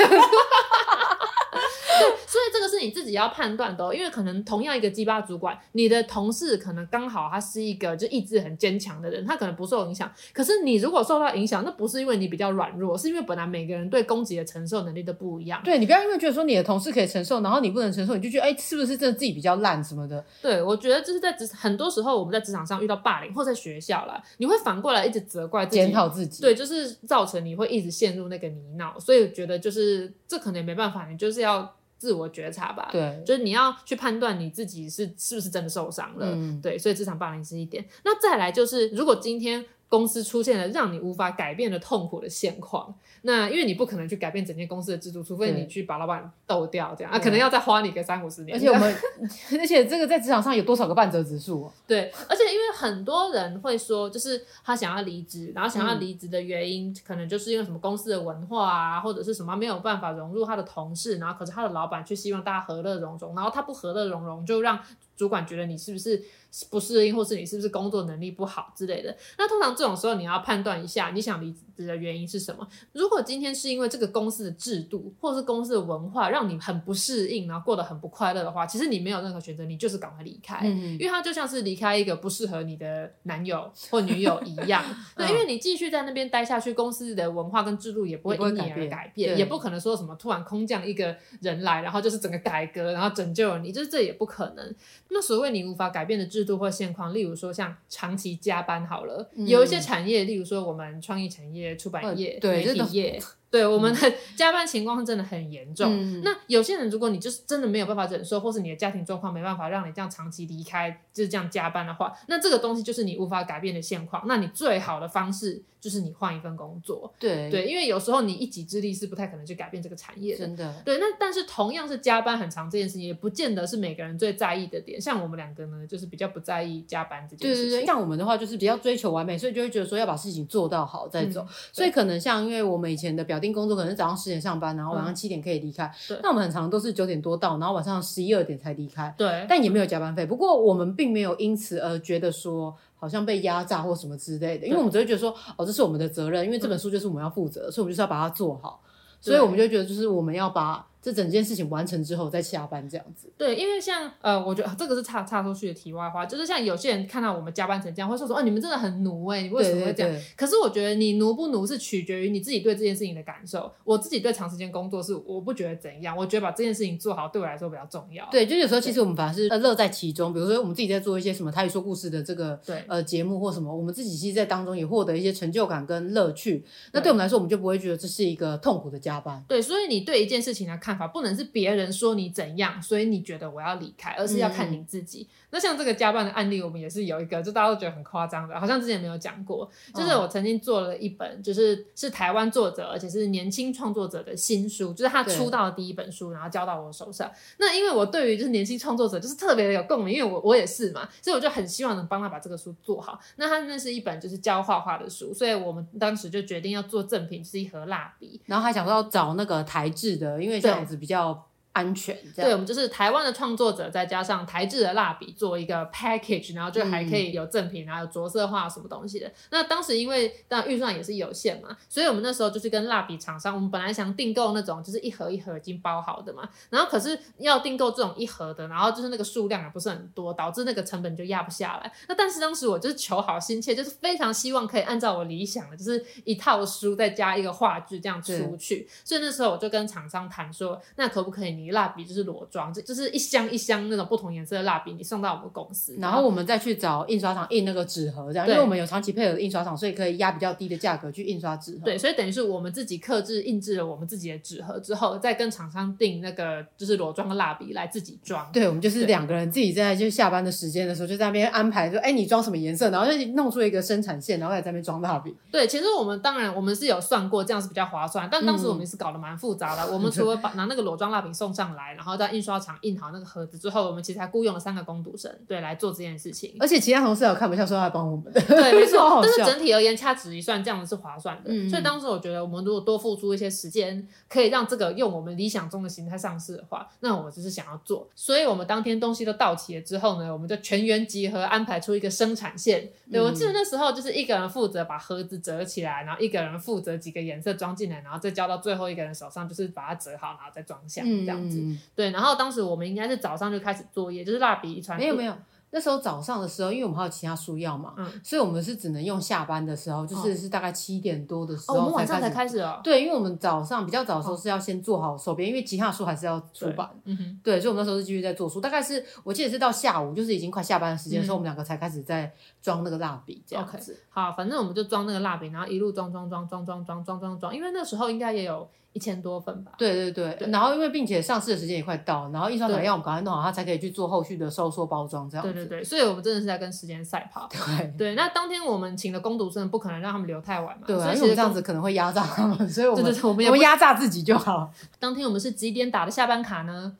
所以这个是你自己要判断的哦，因为可能同样一个鸡巴主管，你的同事可能刚好他是一个就意志很坚强的人，他可能不受影响。可是你如果受到影响，那不是因为你比较软弱，是因为本来每个人对攻击的承受能力都不一样。
对，你不要因为觉得说你的同事可以承受，然后你不能承受，你就觉得哎，是不是真的自己比较烂什么的？
对，我觉得就是在职很多时候我们在职场上遇到霸凌，或在学校啦，你会反过来一直责怪自己，
检讨自己。
对，就是造成你会一直陷入那个泥淖。所以我觉得就是这可能也没办法，你就是要。自我觉察吧，
对，
就是你要去判断你自己是是不是真的受伤了，嗯、对，所以职场霸凌是一点。那再来就是，如果今天。公司出现了让你无法改变的痛苦的现况，那因为你不可能去改变整间公司的制度，除非你去把老板斗掉，这样对啊，可能要再花你个三五十年。
而且我们，而且这个在职场上有多少个半折指数啊？
对，而且因为很多人会说，就是他想要离职，然后想要离职的原因，嗯、可能就是因为什么公司的文化啊，或者是什么没有办法融入他的同事，然后可是他的老板却希望大家和乐融融，然后他不和乐融融，就让主管觉得你是不是？不适应，或是你是不是工作能力不好之类的。那通常这种时候，你要判断一下你想离职的原因是什么。如果今天是因为这个公司的制度，或是公司的文化让你很不适应，然后过得很不快乐的话，其实你没有任何选择，你就是赶快离开。嗯，因为它就像是离开一个不适合你的男友或女友一样。对，因为你继续在那边待下去，公司的文化跟制度也不会因你而改变，也不可能说什么突然空降一个人来，然后就是整个改革，然后拯救了你，就是这也不可能。那所谓你无法改变的制度或现况，例如说像长期加班好了，嗯、有一些产业，例如说我们创意产业、出版业、呃、媒体业。对，我们的 加班情况是真的很严重。嗯、那有些人，如果你就是真的没有办法忍受，或是你的家庭状况没办法让你这样长期离开，就是这样加班的话，那这个东西就是你无法改变的现况。那你最好的方式就是你换一份工作。
对
对，因为有时候你一己之力是不太可能去改变这个产业的。
真的。
对，那但是同样是加班很长这件事情，也不见得是每个人最在意的点。像我们两个呢，就是比较不在意加班这件事情。
对对对。像我们的话，就是比较追求完美，所以就会觉得说要把事情做到好再走。嗯、所以可能像因为我们以前的表定工作，可能早上。十点上班，然后晚上七点可以离开。嗯、那我们很常都是九点多到，然后晚上十一二点才离开。对，但也没有加班费。不过我们并没有因此而觉得说好像被压榨或什么之类的，因为我们只会觉得说，哦，这是我们的责任，因为这本书就是我们要负责的，所以我们就是要把它做好。所以我们就觉得，就是我们要把这整件事情完成之后再下班这样子。
对，因为像呃，我觉得这个是岔岔出去的题外话，就是像有些人看到我们加班成这样，会说说哦，你们真的很奴哎，你为什么会这样？对对对，可是我觉得你奴不奴是取决于你自己对这件事情的感受。我自己对长时间工作是我不觉得怎样，我觉得把这件事情做好对我来说比较重要。
对，就有时候其实我们反而是乐在其中，比如说我们自己在做一些什么台语说故事的这个对呃节目或什么，我们自己其实在当中也获得一些成就感跟乐趣。那对我们来说，我们就不会觉得这是一个痛苦的加班。
对，所以你对一件事情来看法不能是别。别人说你怎样，所以你觉得我要离开，而是要看你自己。嗯那像这个加班的案例，我们也是有一个，就大家都觉得很夸张的，好像之前没有讲过。就是我曾经做了一本，就是是台湾作者，而且是年轻创作者的新书，就是他出道的第一本书，然后交到我手上。那因为我对于就是年轻创作者就是特别的有共鸣，因为我我也是嘛，所以我就很希望能帮他把这个书做好。那他那是一本就是教画画的书，所以我们当时就决定要做赠品，就是一盒蜡笔，
然后还想说要找那个台制的，因为这样子比较。安全，
对，我们就是台湾的创作者，再加上台制的蜡笔做一个 package，然后就还可以有赠品，然后有着色画什么东西的。那当时因为当然预算也是有限嘛，所以我们那时候就是跟蜡笔厂商，我们本来想订购那种就是一盒一盒已经包好的嘛，然后可是要订购这种一盒的，然后就是那个数量也不是很多，导致那个成本就压不下来。那但是当时我就是求好心切，就是非常希望可以按照我理想的，就是一套书再加一个画具这样出去。所以那时候我就跟厂商谈说，那可不可以你蜡笔就是裸装，就就是一箱一箱那种不同颜色的蜡笔，你送到我们公司，
然后我们再去找印刷厂印那个纸盒，这样，因为我们有长期配合的印刷厂，所以可以压比较低的价格去印刷纸盒。
对，所以等于是我们自己刻制印制了我们自己的纸盒之后，再跟厂商订那个就是裸装的蜡笔来自己装。
对，我们就是两个人自己在就下班的时间的时候，就在那边安排说，哎，你装什么颜色，然后就弄出一个生产线，然后在那边装蜡笔。
对，其实我们当然我们是有算过，这样是比较划算，但当时我们是搞得蛮复杂的。嗯、我们除了把拿那个裸装蜡笔送上来，然后在印刷厂。印好那个盒子之后，我们其实还雇佣了三个工读生，对，来做这件事情。
而且其他同事有看不下，说要帮我们。
对，没错。但是整体而言，掐指一算，这样子是划算的。嗯。所以当时我觉得，我们如果多付出一些时间，可以让这个用我们理想中的形态上市的话，那我就是想要做。所以我们当天东西都到齐了之后呢，我们就全员集合，安排出一个生产线。对，我记得那时候就是一个人负责把盒子折起来，然后一个人负责几个颜色装进来，然后再交到最后一个人手上，就是把它折好，然后再装箱这样子。嗯。对，然后当时我们应该是早。上就开始作业，就是蜡笔一传。
没有没有，那时候早上的时候，因为我们还有其他书要嘛，嗯，所以我们是只能用下班的时候，就是是大概七点多的时候我们晚上才开始哦。对，因为我们早上比较早的时候是要先做好手边，因为其他书还是要出版。嗯哼。对，所以我们那时候是继续在做书，大概是我记得是到下午，就是已经快下班的时间的时候，我们两个才开始在装那个蜡笔这样子。
好，反正我们就装那个蜡笔，然后一路装装装装装装装装装，因为那时候应该也有。一千多份吧。
对对对，对，然后因为并且上市的时间也快到，然后印刷厂要我们赶快弄好，它才可以去做后续的收缩包装这样。
对对对，所以我们真的是在跟时间赛跑。
对
对，那当天我们请的工读生不可能让他们留太晚嘛，
对，
所以
其实这样子可能会压榨他们，所以我
们我
们 压榨自己就好。
当天我们是几点打的下班卡呢？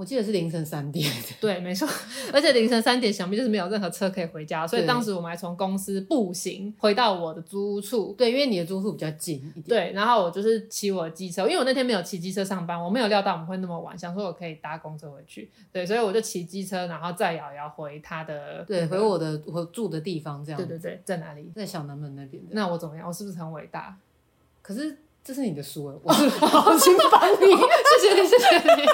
我记得是凌晨三点，
对，没错，而且凌晨三点想必就是没有任何车可以回家，所以当时我们还从公司步行回到我的租屋处。
对，因为你的租屋处比较近一点。
对，然后我就是骑我的机车，因为我那天没有骑机车上班，我没有料到我们会那么晚，想说我可以搭公车回去。对，所以我就骑机车，然后再摇摇回他的，
对，回我的我住的地方这样。
对对对，在哪里？
在小南门那边。
那我怎么样？我是不是很伟大？
可是这是你的书，我是好心帮你，谢
谢你，谢谢你。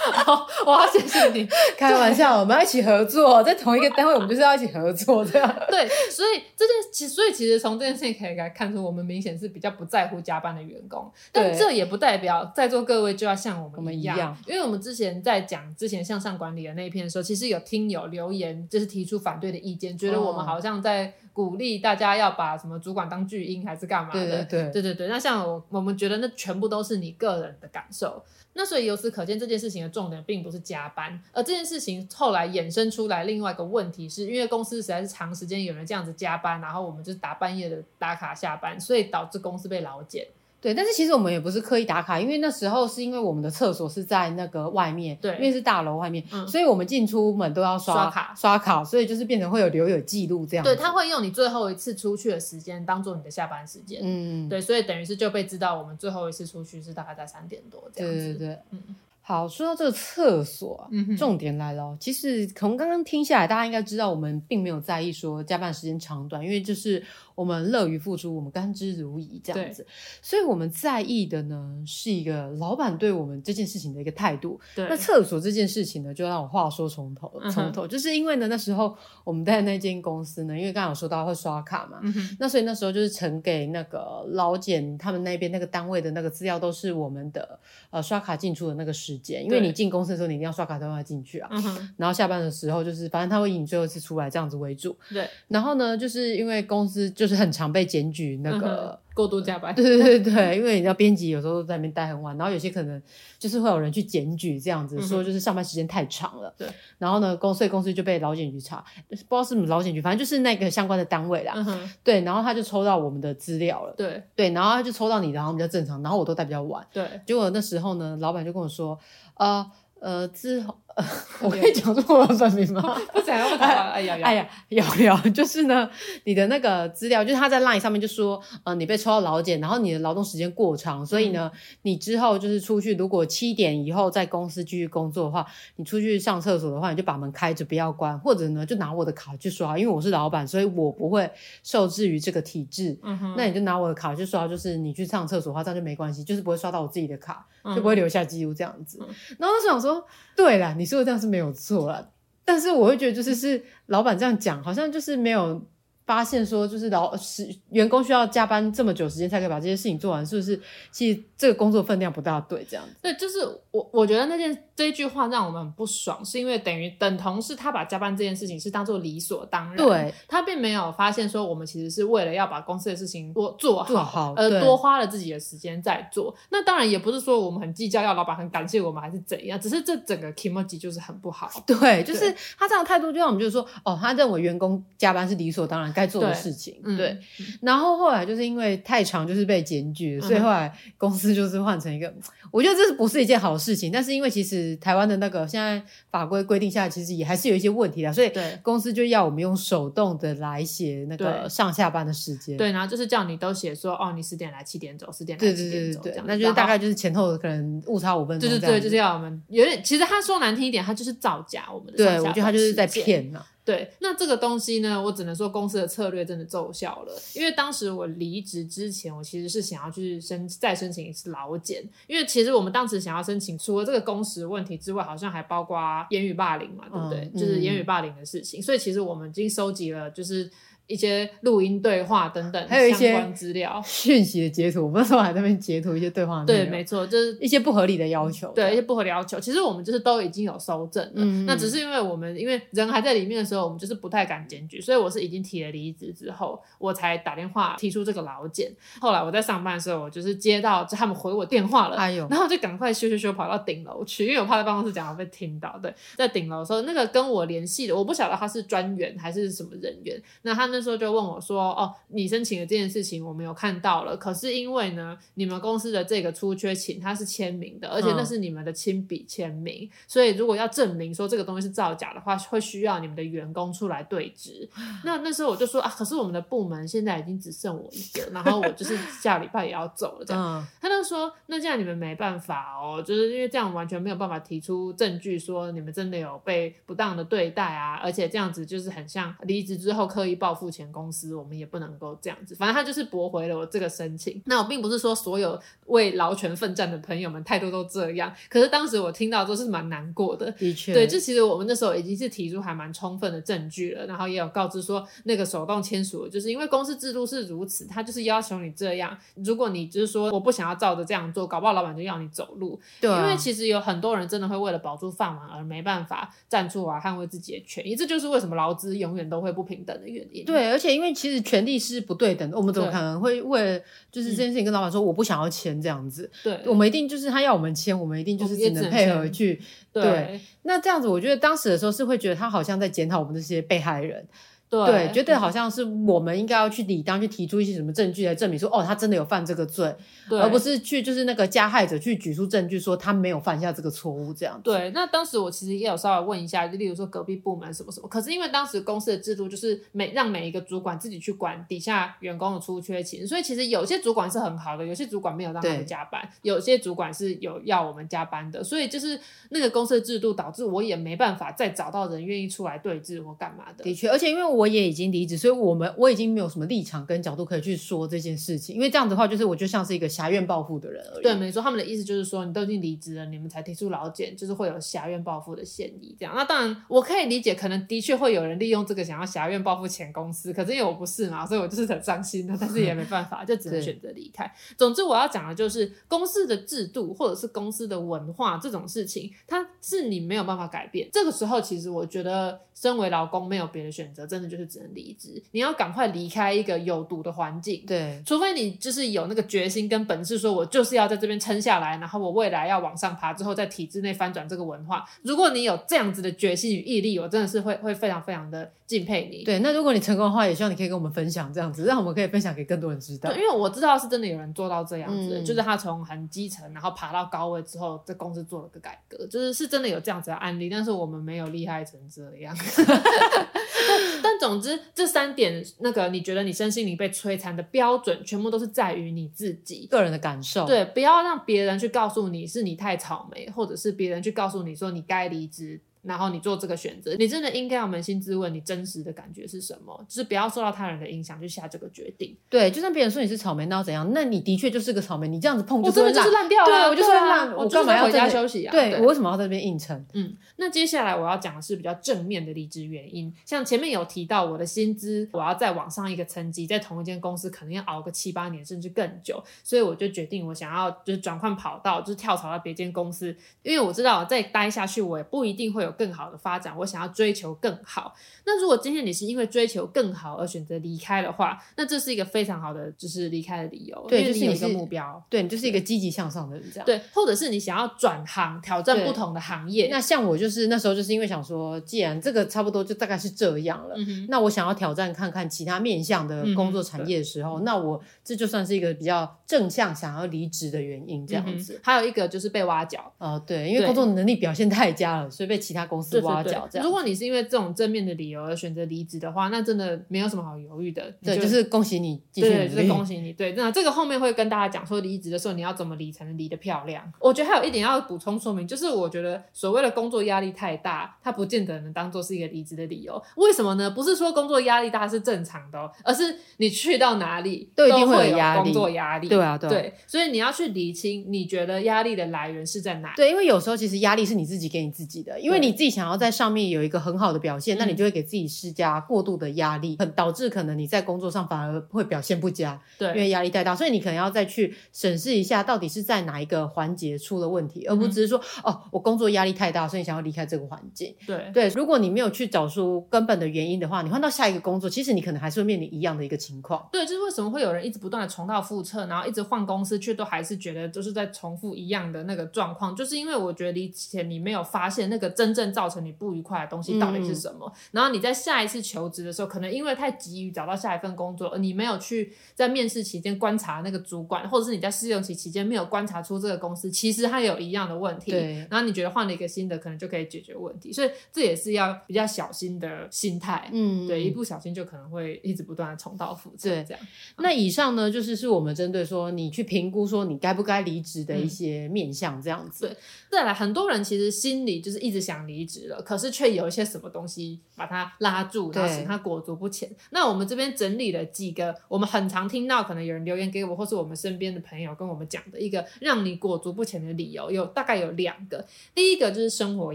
好，我要谢谢你。
开玩笑，我们要一起合作，在同一个单位，我们就是要一起合作这样。
对，所以这件其，所以其实从这件事情可以来看出，我们明显是比较不在乎加班的员工。但这也不代表在座各位就要像我们一样，一样因为我们之前在讲之前向上管理的那一篇的时候，其实有听友留言，就是提出反对的意见，觉得我们好像在鼓励大家要把什么主管当巨婴，还是干嘛的？对对对，对对对。那像我，我们觉得那全部都是你个人的感受。那所以由此可见，这件事情的重点并不是加班，而这件事情后来衍生出来另外一个问题是，是因为公司实在是长时间有人这样子加班，然后我们就是打半夜的打卡下班，所以导致公司被劳检。
对，但是其实我们也不是刻意打卡，因为那时候是因为我们的厕所是在那个外面，对，因为是大楼外面，嗯，所以我们进出门都要刷，刷卡，刷卡，所以就是变成会有留有记录这样。
对，他会用你最后一次出去的时间当做你的下班时间，嗯，对，所以等于是就被知道我们最后一次出去是大概在三点多这样子。
对对对，嗯。好，说到这个厕所啊，嗯、哼重点来了。其实从刚刚听下来，大家应该知道，我们并没有在意说加班时间长短，因为就是我们乐于付出，我们甘之如饴这样子。所以我们在意的呢，是一个老板对我们这件事情的一个态度。对那厕所这件事情呢，就让我话说从头，从头，嗯、就是因为呢，那时候我们在那间公司呢，因为刚刚有说到会刷卡嘛，嗯、那所以那时候就是呈给那个老简他们那边那个单位的那个资料，都是我们的呃刷卡进出的那个时间。因为你进公司的时候，你一定要刷卡才会进去啊。嗯、然后下班的时候，就是反正他会以你最后一次出来这样子为主。对。然后呢，就是因为公司就是很常被检举那个。嗯过度加班，对对对对，因为你知道编辑有时候都在那边待很晚，然后有些可能就是会有人去检举这样子，嗯、说就是上班时间太长了。对，然后呢，公所以公司就被劳检局查，不知道是什么劳检局，反正就是那个相关的单位啦。嗯、对，然后他就抽到我们的资料了。对对，然后他就抽到你的，然后比较正常，然后我都待比较晚。对，结果那时候呢，老板就跟我说，呃。呃，之后，呃，我可以讲出我的本名吗？不想要，哎呀，哎呀，有有，就是呢，你的那个资料，就是他在 LINE 上面就说，呃，你被抽到劳检，然后你的劳动时间过长，所以呢，嗯、你之后就是出去，如果七点以后在公司继续工作的话，你出去上厕所的话，你就把门开着，不要关，或者呢，就拿我的卡去刷，因为我是老板，所以我不会受制于这个体制。嗯哼，那你就拿我的卡去刷，就是你去上厕所的话，这样就没关系，就是不会刷到我自己的卡，就不会留下记录这样子。嗯、然后我想说。对啦，你说的这样是没有错啦，但是我会觉得就是是老板这样讲，好像就是没有。发现说就是老是员工需要加班这么久时间才可以把这些事情做完，是不是？其实这个工作分量不大对，这样子。
对，就是我我觉得那件这一句话让我们很不爽，是因为等于等同是他把加班这件事情是当做理所当然，对，他并没有发现说我们其实是为了要把公司的事情多做好，做好，而多花了自己的时间在做。那当然也不是说我们很计较，要老板很感谢我们还是怎样，只是这整个 kimochi 就是很不好。
对，就是他这样态度就让我们就是说，哦，他认为员工加班是理所当然。该做的事情，对，然后后来就是因为太长，就是被检举，所以后来公司就是换成一个，我觉得这是不是一件好事情？但是因为其实台湾的那个现在法规规定下来，其实也还是有一些问题的，所以公司就要我们用手动的来写那个上下班的时间，
对，然后就是叫你都写说，哦，你十点来，七点走，十点来，七点走，对对对对对，
那就是大概就是前后可能误差五分钟，
对对对，就是要我们有点，其实他说难听一点，他就是造假我们的，
对，我觉得他就是在骗呢。
对，那这个东西呢，我只能说公司的策略真的奏效了。因为当时我离职之前，我其实是想要去申再申请一次劳检，因为其实我们当时想要申请，除了这个工时问题之外，好像还包括言语霸凌嘛，对不对？嗯、就是言语霸凌的事情。嗯、所以其实我们已经收集了，就是。一些录音对话等等，还有一些资料、
讯息的截图。我们那时候还在那边截图一些对话。
对，没错，就是
一些不合理的要求。
对，一些不合理要求。其实我们就是都已经有收证了，嗯、那只是因为我们因为人还在里面的时候，我们就是不太敢检举，所以我是已经提了离职之后，我才打电话提出这个劳检。后来我在上班的时候，我就是接到就他们回我电话了，哎呦，然后就赶快咻咻咻跑到顶楼去，因为我怕在办公室讲会被听到。对，在顶楼的时候，那个跟我联系的，我不晓得他是专员还是什么人员，那他那时候就问我说。说哦，你申请的这件事情我们有看到了，可是因为呢，你们公司的这个出缺勤他是签名的，而且那是你们的亲笔签名，嗯、所以如果要证明说这个东西是造假的话，会需要你们的员工出来对质。那那时候我就说啊，可是我们的部门现在已经只剩我一个，然后我就是下礼拜也要走了，这样。嗯、他就说，那这样你们没办法哦，就是因为这样完全没有办法提出证据说你们真的有被不当的对待啊，而且这样子就是很像离职之后刻意报复前公司。我们也不能够这样子，反正他就是驳回了我这个申请。那我并不是说所有为劳权奋战的朋友们态度都这样，可是当时我听到都是蛮难过的。的确，对，这其实我们那时候已经是提出还蛮充分的证据了，然后也有告知说那个手动签署，就是因为公司制度是如此，他就是要求你这样。如果你就是说我不想要照着这样做，搞不好老板就要你走路。对啊，因为其实有很多人真的会为了保住饭碗而没办法站出来捍卫自己的权益，这就是为什么劳资永远都会不平等的原因。
对，而且因为其实。权利是不对等的，我们怎么可能会为了就是这件事情跟老板说我不想要签这样子？对，我们一定就是他要我们签，我们一定就是只能配合去。对，对，那这样子，我觉得当时的时候是会觉得他好像在检讨我们这些被害人。对，对，觉得好像是我们应该要去理当去提出一些什么证据来证明说，哦，他真的有犯这个罪，对，而不是去就是那个加害者去举出证据说他没有犯下这个错误这样子。
对，那当时我其实也有稍微问一下，就例如说隔壁部门什么什么，可是因为当时公司的制度就是每让每一个主管自己去管底下员工的出缺勤，所以其实有些主管是很好的，有些主管没有让他们加班，有些主管是有要我们加班的，所以就是那个公司的制度导致我也没办法再找到人愿意出来对峙或干嘛的。
的确，而且因为我我也已经离职，所以我们我已经没有什么立场跟角度可以去说这件事情，因为这样子的话，就是我就像是一个挟怨报复的人而已。
对，没错，他们的意思就是说，你都已经离职了，你们才提出劳检，就是会有挟怨报复的嫌疑。这样，那当然我可以理解，可能的确会有人利用这个想要挟怨报复前公司，可是因为我不是嘛，所以我就是很伤心的，但是也没办法，就只能选择离开。总之，我要讲的就是公司的制度或者是公司的文化这种事情，它是你没有办法改变。这个时候，其实我觉得。身为劳工没有别的选择，真的就是只能离职。你要赶快离开一个有毒的环境，
对，
除非你就是有那个决心跟本事，说我就是要在这边撑下来，然后我未来要往上爬，之后在体制内翻转这个文化。如果你有这样子的决心与毅力，我真的是会会非常非常的敬佩你。
对，那如果你成功的话，也希望你可以跟我们分享这样子，让我们可以分享给更多人知道。
对，因为我知道是真的有人做到这样子，嗯、就是他从很基层，然后爬到高位之后，在公司做了个改革，就是是真的有这样子的案例，但是我们没有厉害成这样。但总之，这三点，那个你觉得你身心灵被摧残的标准，全部都是在于你自己
个人的感受。
对，不要让别人去告诉你是你太草莓，或者是别人去告诉你说你该离职。然后你做这个选择，你真的应该要扪心自问，你真实的感觉是什么？就是不要受到他人的影响去下这个决定。
对，就算别人说你是草莓，那要怎样？那你的确就是个草莓，你这样子碰就
我真的就是烂掉了。
对，我就是烂，
啊、我干嘛要回家休息啊？
对，对我为什么要在这边硬撑？
嗯，那接下来我要讲的是比较正面的离职原因，像前面有提到我的薪资，我要再往上一个层级，在同一间公司可能要熬个七八年甚至更久，所以我就决定我想要就是转换跑道，就是跳槽到别间公司，因为我知道再待下去我也不一定会有更好的发展。我想要追求更好。那如果今天你是因为追求更好而选择离开的话，那这是一个非常好的就是离开的理由。
对，
就是有一个目标，
对，你就是一个积极向上的人，这样。
对，或者是你想要转行，挑战不同的行业。
那像我就是那时候就是因为想说，既然这个差不多就大概是这样了，嗯、那我想要挑战看看其他面向的工作产业的时候，嗯、那我这就算是一个比较正向想要离职的原因，这样子、嗯。
还有一个就是被挖角，
哦、呃，对，因为工作能力表现太佳了，所以被其他公司挖角。
如果你是因为这种正面的理由而选择离职的话，那真的没有什么好犹豫的。
对，就，是恭喜你
对，就是恭喜你。对，那这个后面会跟大家讲说，离职的时候你要怎么离才能离得漂亮。我觉得还有一点要补充说明，就是我觉得所谓的工作压力太大，它不见得能当做是一个离职的理由。为什么呢？不是说工作压力大是正常的哦，而是你去到哪里都一定会有工作压力。
对啊，对。
对，所以你要去理清你觉得压力的来源是在哪。
对，因为有时候其实压力是你自己给你自己的，因为你自己想要在上面有一个很好的表现，那你就会给自己施加过度的压力，很导致可能你在工作上反而会表现不佳。
对，
因为压力太大，所以你可能要再去审视一下，到底是在哪一个环节出了问题，而不只是说哦，我工作压力太大，所以你想要离开这个环境。
对
对，如果你没有去找出根本的原因的话，你换到下一个工作，其实你可能还是会面临一样的一个情况。
对，就是为什么会有人一直不断的重蹈覆辙，然后一直换公司，却都还是觉得就是在重复一样的那个状况，就是因为我觉得以前你没有发现那个真正造成你不愉快的东西到底是什么。嗯然后你在下一次求职的时候，可能因为太急于找到下一份工作，而你没有去在面试期间观察那个主管，或者是你在试用期期间没有观察出这个公司其实它有一样的问题。
对。
然后你觉得换了一个新的，可能就可以解决问题，所以这也是要比较小心的心态。嗯。对，一不小心就可能会一直不断的重蹈覆辙。对，这样。
那以上呢，就是是我们针对说你去评估说你该不该离职的一些面向，这样子。
对。再来，很多人其实心里就是一直想离职了，可是却有一些什么东西。把他拉住，然后使他裹足不前。那我们这边整理了几个，我们很常听到，可能有人留言给我，或是我们身边的朋友跟我们讲的一个让你裹足不前的理由，有大概有两个。第一个就是生活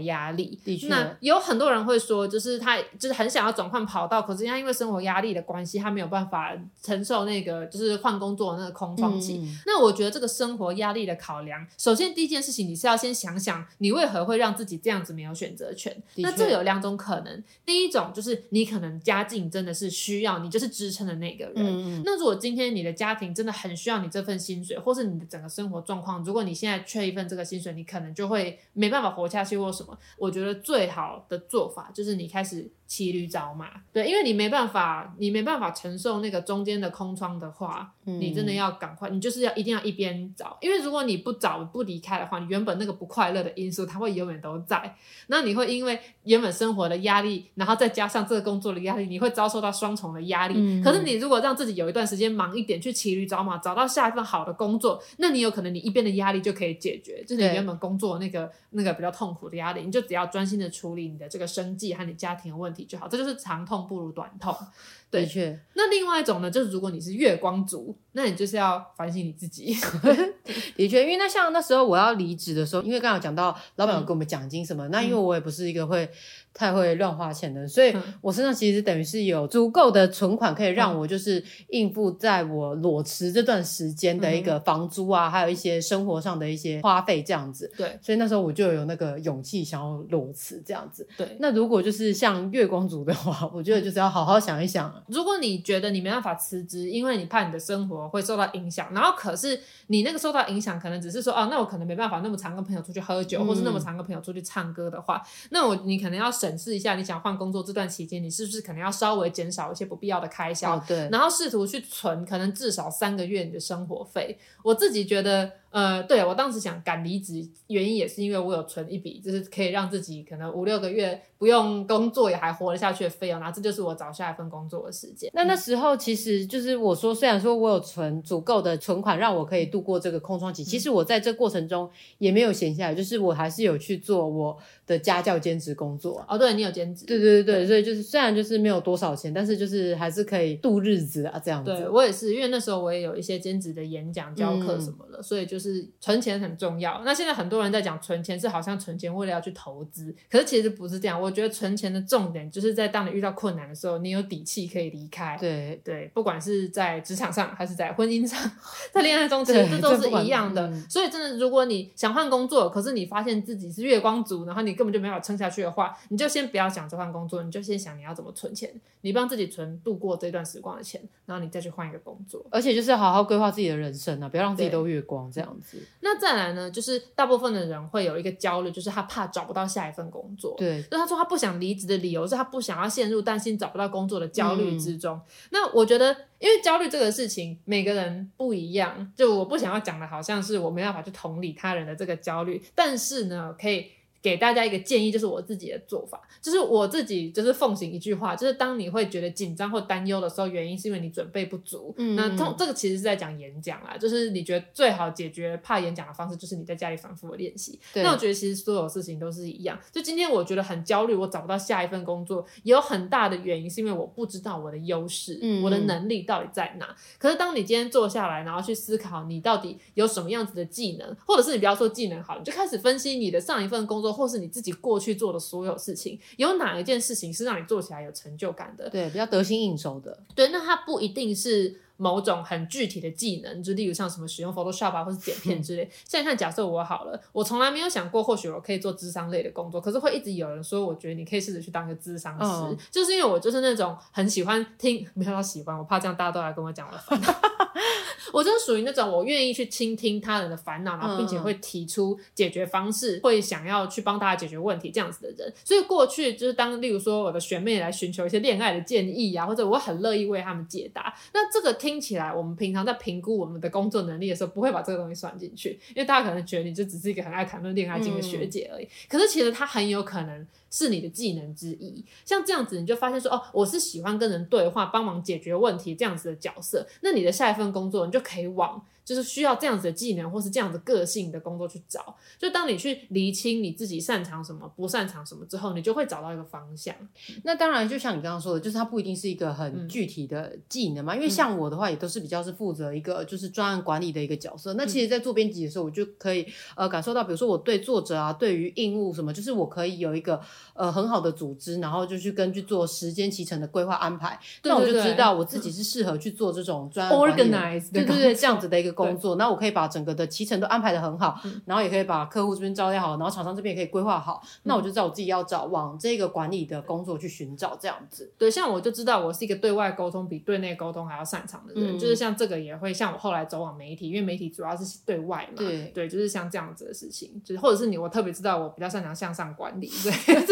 压力，
的确，
那有很多人会说，就是他就是很想要转换跑道，可是他因为生活压力的关系，他没有办法承受那个就是换工作的那个空窗期。嗯。那我觉得这个生活压力的考量，首先第一件事情，你是要先想想想你为何会让自己这样子没有选选择权。那这有两种可能，第一种就是你可能家境真的是需要你，就是支撑的那个人。嗯嗯。那如果今天你的家庭真的很需要你这份薪水，或是你的整个生活状况，如果你现在缺一份这个薪水，你可能就会没办法活下去或什么。我觉得最好的做法就是你开始。骑驴找马，对，因为你没办法，你没办法承受那个中间的空窗的话，嗯、你真的要赶快，你就是要一定要一边找，因为如果你不找不离开的话，你原本那个不快乐的因素，它会永远都在。那你会因为原本生活的压力，然后再加上这个工作的压力，你会遭受到双重的压力。嗯、可是你如果让自己有一段时间忙一点，去骑驴找马，找到下一份好的工作，那你有可能你一边的压力就可以解决，就是你原本工作那个那个比较痛苦的压力，你就只要专心的处理你的这个生计和你家庭的问题就好，这就是长痛不如短痛。对，的确。那另外一种呢，就是如果你是月光族，那你就是要反省你自己。
的确，因为那像那时候我要离职的时候，因为刚刚讲到老板有给我们奖金什么，嗯、那因为我也不是一个会。太会乱花钱的，所以我身上其实等于是有足够的存款，可以让我就是应付在我裸辞这段时间的一个房租啊，还有一些生活上的一些花费这样子。
对，
所以那时候我就有那个勇气想要裸辞这样子。
对，
那如果就是像月光族的话，我觉得就是要好好想一想。
如果你觉得你没办法辞职，因为你怕你的生活会受到影响，然后可是你那个受到影响可能只是说，哦，那我可能没办法那么常跟朋友出去喝酒，嗯、或是那么常跟朋友出去唱歌的话，那我你可能要审视一下，你想换工作这段期间，你是不是可能要稍微减少一些不必要的开销？
哦、对，
然后试图去存，可能至少三个月你的生活费。我自己觉得。呃，对，我当时想赶离职，原因也是因为我有存一笔，就是可以让自己可能五六个月不用工作也还活得下去的费用，然后这就是我找下一份工作的时间。
那那时候其实就是我说，虽然说我有存足够的存款，让我可以度过这个空窗期，其实我在这过程中也没有闲下来，就是我还是有去做我的家教兼职工作。
哦，对，你有兼职？
对对对对，对所以就是虽然就是没有多少钱，但是就是还是可以度日子啊，这样子。
对，我也是，因为那时候我也有一些兼职的演讲、教课什么的，嗯、所以就是存钱很重要。那现在很多人在讲存钱，是好像存钱为了要去投资，可是其实不是这样。我觉得存钱的重点就是在当你遇到困难的时候，你有底气可以离开。
对
对，不管是在职场上还是在婚姻上，在恋爱中，其实这都是一样的。所以真的，如果你想换工作，可是你发现自己是月光族，然后你根本就没法撑下去的话，你就先不要想着换工作，你就先想你要怎么存钱，你帮自己存度过这段时光的钱，然后你再去换一个工作。
而且就是好好规划自己的人生啊，不要让自己都月光这样子。
那再来呢，就是大部分的人会有一个焦虑，就是他怕找不到下一份工作。
对，
那他说他不想离职的理由是他不想要陷入担心找不到工作的焦虑之中。嗯、那我觉得，因为焦虑这个事情每个人不一样，就我不想要讲的好像是我没办法去同理他人的这个焦虑，但是呢，可以。给大家一个建议，就是我自己的做法，就是我自己就是奉行一句话，就是当你会觉得紧张或担忧的时候，原因是因为你准备不足。嗯，那通这个其实是在讲演讲啦，就是你觉得最好解决怕演讲的方式，就是你在家里反复的练习。那我觉得其实所有事情都是一样。就今天我觉得很焦虑，我找不到下一份工作，也有很大的原因是因为我不知道我的优势，嗯，我的能力到底在哪。可是当你今天坐下来，然后去思考你到底有什么样子的技能，或者是你不要说技能好，你就开始分析你的上一份工作。或是你自己过去做的所有事情，有哪一件事情是让你做起来有成就感的？
对，比较得心应手的。
对，那它不一定是某种很具体的技能，就例如像什么使用 Photoshop 啊，或是剪片 之类。现在看，假设我好了，我从来没有想过，或许我可以做智商类的工作，可是会一直有人说，我觉得你可以试着去当个智商师，嗯、就是因为我就是那种很喜欢听，没有到喜欢，我怕这样大家都来跟我讲我烦 我就是属于那种我愿意去倾听他人的烦恼，然后并且会提出解决方式，嗯、会想要去帮大家解决问题这样子的人。所以过去就是当例如说我的学妹来寻求一些恋爱的建议啊，或者我很乐意为他们解答。那这个听起来，我们平常在评估我们的工作能力的时候，不会把这个东西算进去，因为大家可能觉得你就只是一个很爱谈论恋爱经的学姐而已。嗯、可是其实他很有可能。是你的技能之一，像这样子，你就发现说，哦，我是喜欢跟人对话、帮忙解决问题这样子的角色，那你的下一份工作，你就可以往。就是需要这样子的技能，或是这样子个性的工作去找。就当你去厘清你自己擅长什么、不擅长什么之后，你就会找到一个方向。
那当然，就像你刚刚说的，就是它不一定是一个很具体的技能嘛。嗯、因为像我的话，也都是比较是负责一个就是专案管理的一个角色。嗯、那其实，在做编辑的时候，我就可以呃感受到，比如说我对作者啊，对于应务什么，就是我可以有一个呃很好的组织，然后就去根据做时间期程的规划安排。那我就知道我自己是适合去做这种专案对对对，这样子的一个。工作，那我可以把整个的骑程都安排的很好，
嗯、
然后也可以把客户这边招待好，然后厂商这边也可以规划好，嗯、那我就知道我自己要找往这个管理的工作去寻找这样子。
对，像我就知道我是一个对外沟通比对内沟通还要擅长的人，嗯、就是像这个也会像我后来走往媒体，因为媒体主要是对外嘛，
对。
对，就是像这样子的事情，就是或者是你我特别知道我比较擅长向上管理，对，就是。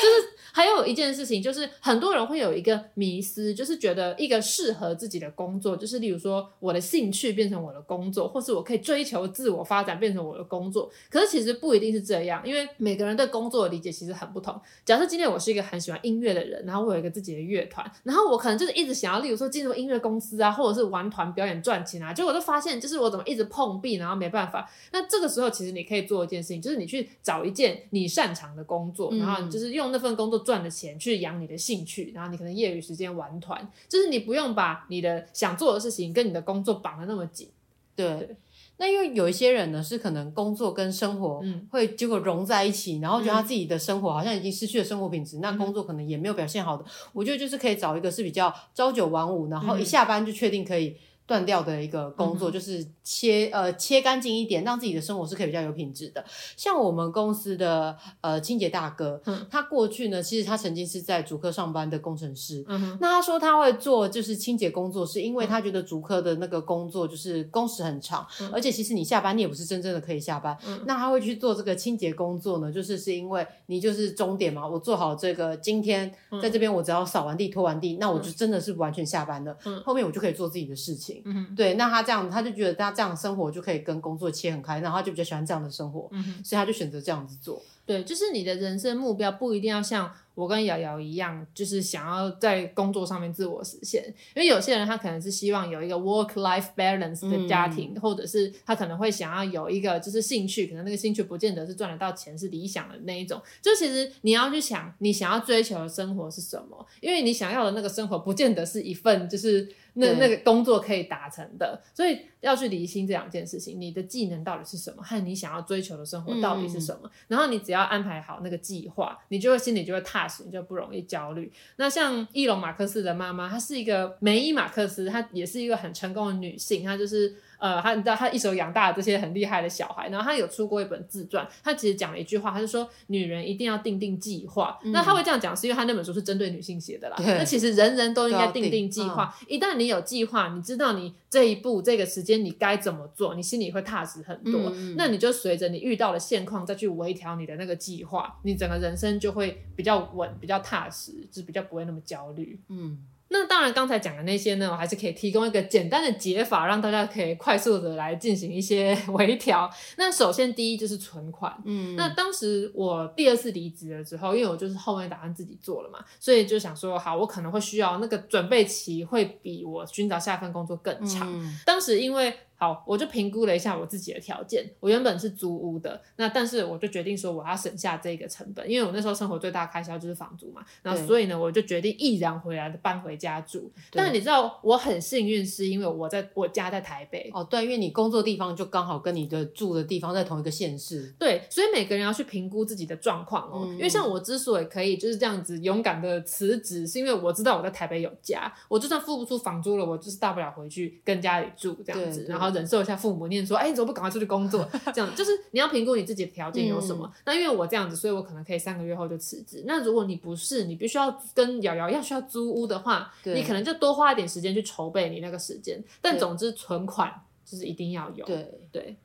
就是还有一件事情，就是很多人会有一个迷思，就是觉得一个适合自己的工作，就是例如说我的兴趣变成我的工作，或是我可以追求自我发展变成我的工作。可是其实不一定是这样，因为每个人对工作的理解其实很不同。假设今天我是一个很喜欢音乐的人，然后我有一个自己的乐团，然后我可能就是一直想要，例如说进入音乐公司啊，或者是玩团表演赚钱啊，结果我就发现，就是我怎么一直碰壁，然后没办法。那这个时候其实你可以做一件事情，就是你去找一件你擅长的工作，然后你就是用那份工作赚的钱去。养你的兴趣，然后你可能业余时间玩团，就是你不用把你的想做的事情跟你的工作绑得那么紧。
对，对那因为有一些人呢，是可能工作跟生活会结果融在一起，嗯、然后觉得他自己的生活好像已经失去了生活品质，嗯、那工作可能也没有表现好的。我觉得就是可以找一个是比较朝九晚五，然后一下班就确定可以。断掉的一个工作，就是切呃切干净一点，让自己的生活是可以比较有品质的。像我们公司的呃清洁大哥，嗯、他过去呢，其实他曾经是在竹科上班的工程师。嗯、哼那他说他会做就是清洁工作，是因为他觉得竹科的那个工作就是工时很长，嗯、而且其实你下班你也不是真正的可以下班。嗯、那他会去做这个清洁工作呢，就是是因为你就是终点嘛，我做好这个今天在这边我只要扫完地拖完地，那我就真的是完全下班了。嗯、后面我就可以做自己的事情。嗯哼，对，那他这样，他就觉得他这样生活就可以跟工作切很开，然后他就比较喜欢这样的生活，嗯哼，所以他就选择这样子做。
对，就是你的人生目标不一定要像我跟瑶瑶一样，就是想要在工作上面自我实现。因为有些人他可能是希望有一个 work life balance 的家庭，嗯、或者是他可能会想要有一个就是兴趣，可能那个兴趣不见得是赚得到钱，是理想的那一种。就其实你要去想，你想要追求的生活是什么？因为你想要的那个生活不见得是一份就是。那那个工作可以达成的，所以要去理清这两件事情，你的技能到底是什么，和你想要追求的生活到底是什么。嗯、然后你只要安排好那个计划，你就会心里就会踏实，你就不容易焦虑。那像伊隆马克斯的妈妈，她是一个梅伊马克斯，她也是一个很成功的女性，她就是。呃，他你知道他一手养大了这些很厉害的小孩，然后他有出过一本自传，他其实讲了一句话，他是说女人一定要定定计划。嗯、那他会这样讲，是因为他那本书是针对女性写的啦。那其实人人都应该定定计划。嗯、一旦你有计划，你知道你这一步这个时间你该怎么做，你心里会踏实很多。嗯、那你就随着你遇到的现况再去微调你的那个计划，你整个人生就会比较稳，比较踏实，就比较不会那么焦虑。嗯。那当然，刚才讲的那些呢，我还是可以提供一个简单的解法，让大家可以快速的来进行一些微调。那首先第一就是存款，嗯，那当时我第二次离职了之后，因为我就是后面打算自己做了嘛，所以就想说，好，我可能会需要那个准备期会比我寻找下一份工作更长。嗯，当时因为。好，我就评估了一下我自己的条件。我原本是租屋的，那但是我就决定说我要省下这个成本，因为我那时候生活最大开销就是房租嘛。然后所以呢，我就决定毅然回来搬回家住。但是你知道我很幸运，是因为我在我家在台北。
哦，对，因为你工作地方就刚好跟你的住的地方在同一个县市。
对，所以每个人要去评估自己的状况哦。嗯、因为像我之所以可以就是这样子勇敢的辞职，是因为我知道我在台北有家，我就算付不出房租了，我就是大不了回去跟家里住这样子，然后。忍受一下父母念说，哎、欸，你怎么不赶快出去工作？这样就是你要评估你自己的条件有什么。嗯、那因为我这样子，所以我可能可以三个月后就辞职。那如果你不是，你必须要跟瑶瑶一样需要租屋的话，你可能就多花一点时间去筹备你那个时间。但总之，存款就是一定要有。对对。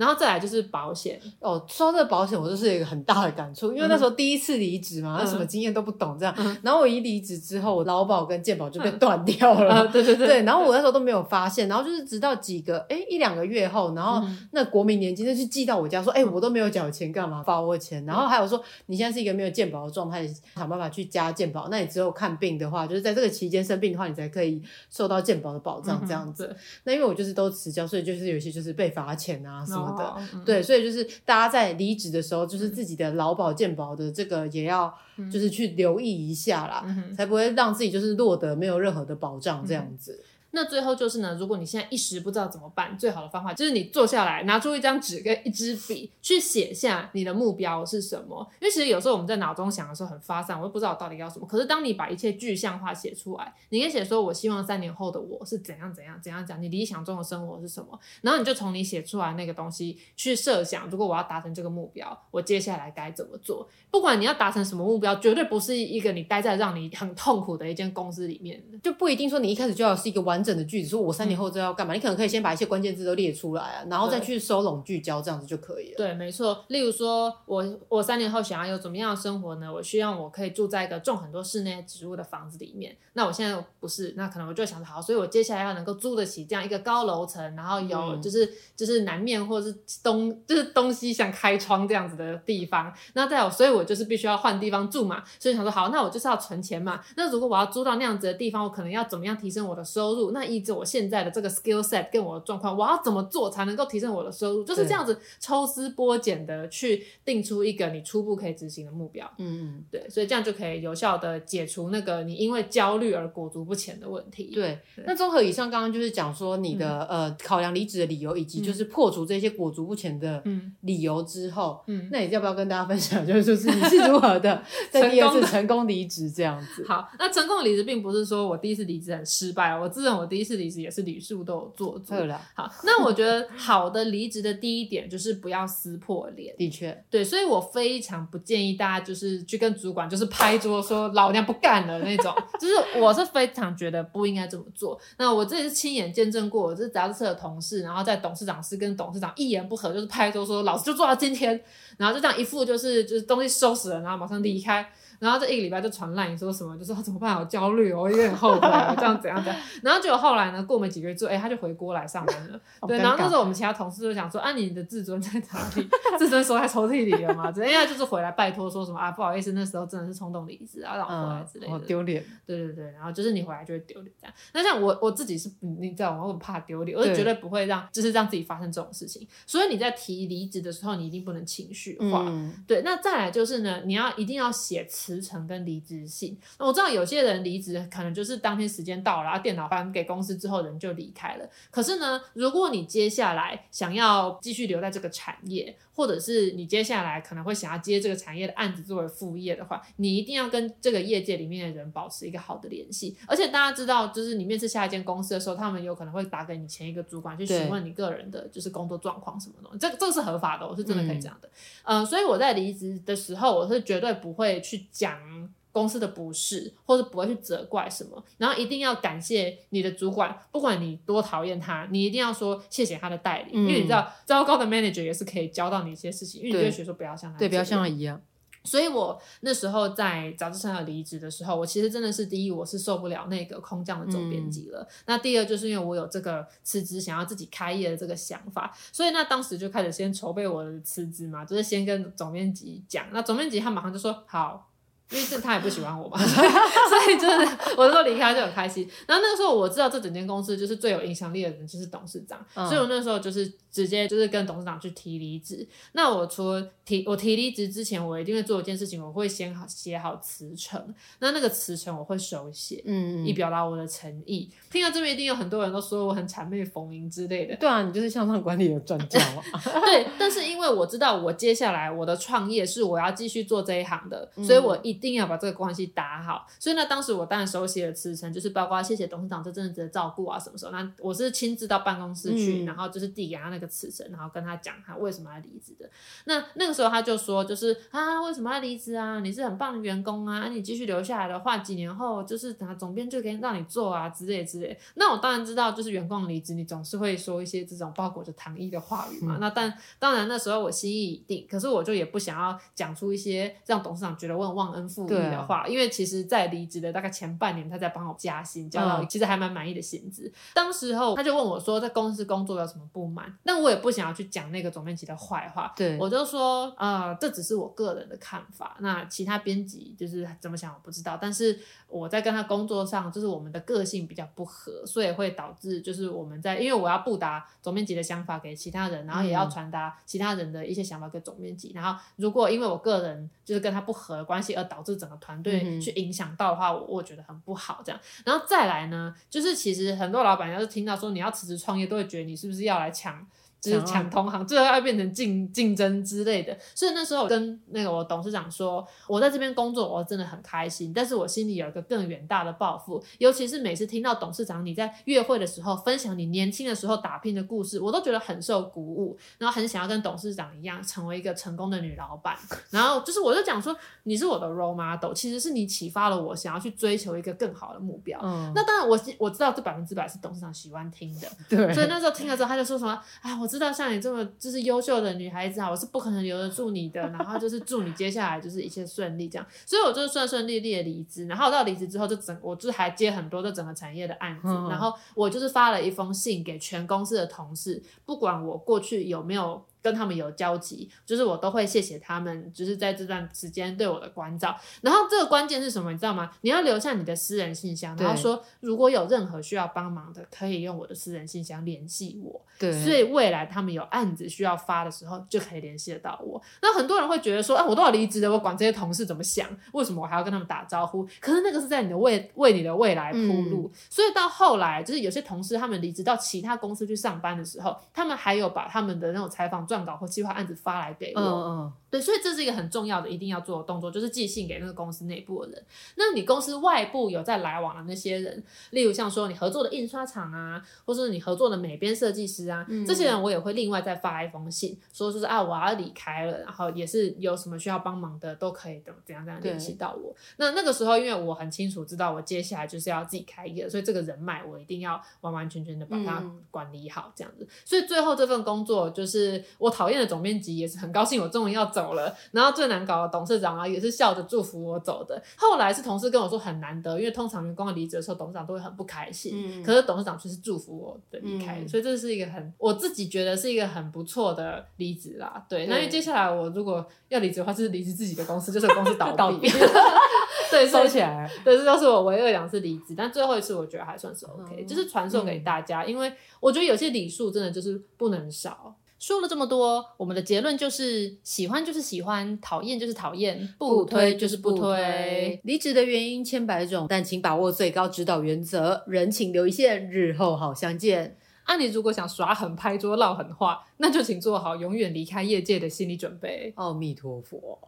然后再来就是保险
哦，说到这个保险，我就是有一个很大的感触，因为那时候第一次离职嘛，那、嗯、什么经验都不懂，这样。嗯、然后我一离职之后，我劳保跟健保就被断掉了。嗯、对对对，对。然后我那时候都没有发现，然后就是直到几个哎一两个月后，然后那国民年金就去寄到我家说，哎、嗯，我都没有缴钱，干嘛发我钱？然后还有说，你现在是一个没有健保的状态，想办法去加健保。那你之后看病的话，就是在这个期间生病的话，你才可以受到健保的保障，这样子。嗯、那因为我就是都迟交，所以就是有一些就是被罚钱啊什么的，对。所以就是大家在离职的时候，就是自己的劳保健保的这个也要，就是去留意一下啦，嗯、才不会让自己就是落得没有任何的保障这样子。
那最后就是呢，如果你现在一时不知道怎么办，最好的方法就是你坐下来，拿出一张纸跟一支笔，去写下你的目标是什么。因为其实有时候我们在脑中想的时候很发散，我都不知道我到底要什么。可是当你把一切具象化写出来，你可以写说，我希望三年后的我是怎样怎样怎样讲，你理想中的生活是什么？然后你就从你写出来那个东西去设想，如果我要达成这个目标，我接下来该怎么做？不管你要达成什么目标，绝对不是一个你待在让你很痛苦的一间公司里面，
就不一定说你一开始就要是一个完整的句子，说我三年后就要干嘛？嗯、你可能可以先把一些关键字都列出来啊，然后再去收拢聚焦，这样子就可以了。
对，没错。例如说我我三年后想要有怎么样的生活呢？我希望我可以住在一个种很多室内植物的房子里面。那我现在不是，那可能我就想着好，所以我接下来要能够租得起这样一个高楼层，然后有就是、嗯、就是南面或者是东就是东西向开窗这样子的地方。那再有，所以我就是必须要换地方住嘛。所以想说好，那我就是要存钱嘛。那如果我要租到那样子的地方，我可能要怎么样提升我的收入？那依着我现在的这个 skill set 跟我的状况，我要怎么做才能够提升我的收入？就是这样子抽丝剥茧的去定出一个你初步可以执行的目标。嗯嗯，对，所以这样就可以有效的解除那个你因为焦虑而裹足不前的问题。
对，对那综合以上刚刚就是讲说你的、嗯、呃考量离职的理由，以及就是破除这些裹足不前的理由之后，嗯，那你要不要跟大家分享，就是就是你是如何的在第二次成功离职这样子？
好，那成功的离职并不是说我第一次离职很失败，我自认我第一次离职也是屡试都有做足。对了，好，那我觉得好的离职的第一点就是不要撕破脸。
的确，
对，所以我非常不建议大家就是去跟主管就是拍桌说老娘不干了那种，就是我是非常觉得不应该这么做。那我这里是亲眼见证过，我是杂志社的同事，然后在董事长室跟董事长一言不合就是拍桌说老子就做到今天，然后就这样一副就是就是东西收拾了，然后马上离开。然后这一个礼拜就传烂，你说什么？就说他怎么办？好焦虑哦，我有点后悔，这样怎样怎样。然后结果后来呢？过没几个月之后，哎，他就回锅来上班了。对，然后那时候我们其他同事就想说：“啊，你的自尊在哪里？自尊收在抽屉里了吗？”人家就是回来拜托说什么啊，不好意思，那时候真的是冲动离职啊，让我回来之类的。
好丢脸。
对对对，然后就是你回来就会丢脸这样。那像我我自己是，你知道吗？我很怕丢脸，我是绝对不会让就是让自己发生这种事情。所以你在提离职的时候，你一定不能情绪化。对，那再来就是呢，你要一定要写辞呈跟离职。信，那我知道有些人离职可能就是当天时间到了，然后电脑还给公司之后，人就离开了。可是呢，如果你接下来想要继续留在这个产业，或者是你接下来可能会想要接这个产业的案子作为副业的话，你一定要跟这个业界里面的人保持一个好的联系。而且大家知道，就是你面试下一间公司的时候，他们有可能会打给你前一个主管去询问你个人的就是工作状况什么的，这这个是合法的，我是真的可以这样的。嗯，呃，所以我在离职的时候，我是绝对不会去讲。公司的不是，或者不会去责怪什么，然后一定要感谢你的主管，不管你多讨厌他，你一定要说谢谢他的带领，嗯、因为你知道糟糕的 manager 也是可以教到你一些事情，因为你就会学说不要像他，
对，不要像他一样。
所以我那时候在杂志上要离职的时候，我其实真的是第一，我是受不了那个空降的总编辑了。嗯、那第二，就是因为我有这个辞职想要自己开业的这个想法，所以那当时就开始先筹备我的辞职嘛，就是先跟总编辑讲，那总编辑他马上就说好。因为这他也不喜欢我嘛，所以 就是我那时候离开就很开心。然后那个时候我知道这整间公司就是最有影响力的人就是董事长，嗯、所以我那时候就是直接就是跟董事长去提离职。那我除了提我提离职之前，我一定会做一件事情，我会先好写好辞呈。那那个辞呈我会手写，嗯，以表达我的诚意。听到这边一定有很多人都说我很谄媚逢迎之类的。
对啊，你就是向上管理的专家嘛。
对，但是因为我知道我接下来我的创业是我要继续做这一行的，所以我一。一定要把这个关系打好，所以呢，当时我当然手写了辞呈，就是包括谢谢董事长这阵子的照顾啊，什么时候？那我是亲自到办公室去，嗯、然后就是递给他那个辞呈，然后跟他讲他为什么要离职的。那那个时候他就说，就是啊，为什么要离职啊？你是很棒的员工啊，你继续留下来的话，几年后就是等下总编就可以让你做啊，之类之类。那我当然知道，就是员工离职，你总是会说一些这种包裹着糖衣的话语嘛。嗯、那但当然那时候我心意已定，可是我就也不想要讲出一些让董事长觉得我很忘恩负义的话。因为其实，在离职的大概前半年，他在帮我加薪，加到其实还蛮满意的薪资。嗯、当时候他就问我说，在公司工作有什么不满？那我也不想要去讲那个总编辑的坏话，对，我就说，呃，这只是我个人的看法。那其他编辑就是怎么想，我不知道。但是我在跟他工作上，就是我们的个性比较不合，所以会导致就是我们在，因为我要布达总编辑的想法给其他人，然后也要传达其他人的一些想法给总编辑。然后如果因为我个人就是跟他不合的关系而导导致整个团队去影响到的话，我我觉得很不好。这样，然后再来呢，就是其实很多老板要是听到说你要辞职创业，都会觉得你是不是要来抢。就是抢同行，最后要变成竞竞争之类的。所以那时候我跟那个我董事长说，我在这边工作，我真的很开心，但是我心里有一个更远大的抱负。尤其是每次听到董事长你在约会的时候分享你年轻的时候打拼的故事，我都觉得很受鼓舞，然后很想要跟董事长一样，成为一个成功的女老板。然后就是我就讲说，你是我的 role model，其实是你启发了我，想要去追求一个更好的目标。嗯，那当然我我知道这百分之百是董事长喜欢听的，对。所以那时候听了之后，他就说什么，哎，我。知道像你这么就是优秀的女孩子啊，我是不可能留得住你的。然后就是祝你接下来就是一切顺利这样，所以我就是顺顺利利的离职。然后到离职之后，就整我就还接很多的整个产业的案子。然后我就是发了一封信给全公司的同事，不管我过去有没有。跟他们有交集，就是我都会谢谢他们，就是在这段时间对我的关照。然后这个关键是什么，你知道吗？你要留下你的私人信箱，然后说如果有任何需要帮忙的，可以用我的私人信箱联系我。对，所以未来他们有案子需要发的时候，就可以联系得到我。那很多人会觉得说，啊，我都要离职了，我管这些同事怎么想？为什么我还要跟他们打招呼？可是那个是在你的未为你的未来铺路。嗯。所以到后来，就是有些同事他们离职到其他公司去上班的时候，他们还有把他们的那种采访撰稿或计划案子发来给我。嗯嗯。对，所以这是一个很重要的，一定要做的动作，就是寄信给那个公司内部的人。那你公司外部有在来往的那些人，例如像说你合作的印刷厂啊，或是你合作的美编设计师啊，嗯、这些人我也会另外再发一封信，说就是啊我要离开了，然后也是有什么需要帮忙的都可以怎怎样怎样联系到我。那那个时候，因为我很清楚知道我接下来就是要自己开业，所以这个人脉我一定要完完全全的把它管理好，这样子。嗯、所以最后这份工作就是我讨厌的总编辑也是很高兴我终于要走了，然后最难搞的董事长啊，也是笑着祝福我走的。后来是同事跟我说很难得，因为通常员工离职的时候，董事长都会很不开心。嗯、可是董事长却是祝福我的离开，嗯、所以这是一个很我自己觉得是一个很不错的离职啦。对，对那因为接下来我如果要离职的话，就是离职自己的公司，就是公司倒闭，倒闭 对，收起来。对，这就是我唯二两次离职，但最后一次我觉得还算是 OK，、嗯、就是传授给大家，嗯、因为我觉得有些礼数真的就是不能少。说了这么多，我们的结论就是：喜欢就是喜欢，讨厌就是讨厌，不推就是不推。
离职的原因千百种，但请把握最高指导原则：人情留一线，日后好相见。
啊，你如果想耍狠、拍桌、唠狠话，那就请做好永远离开业界的心理准备。
阿弥陀佛，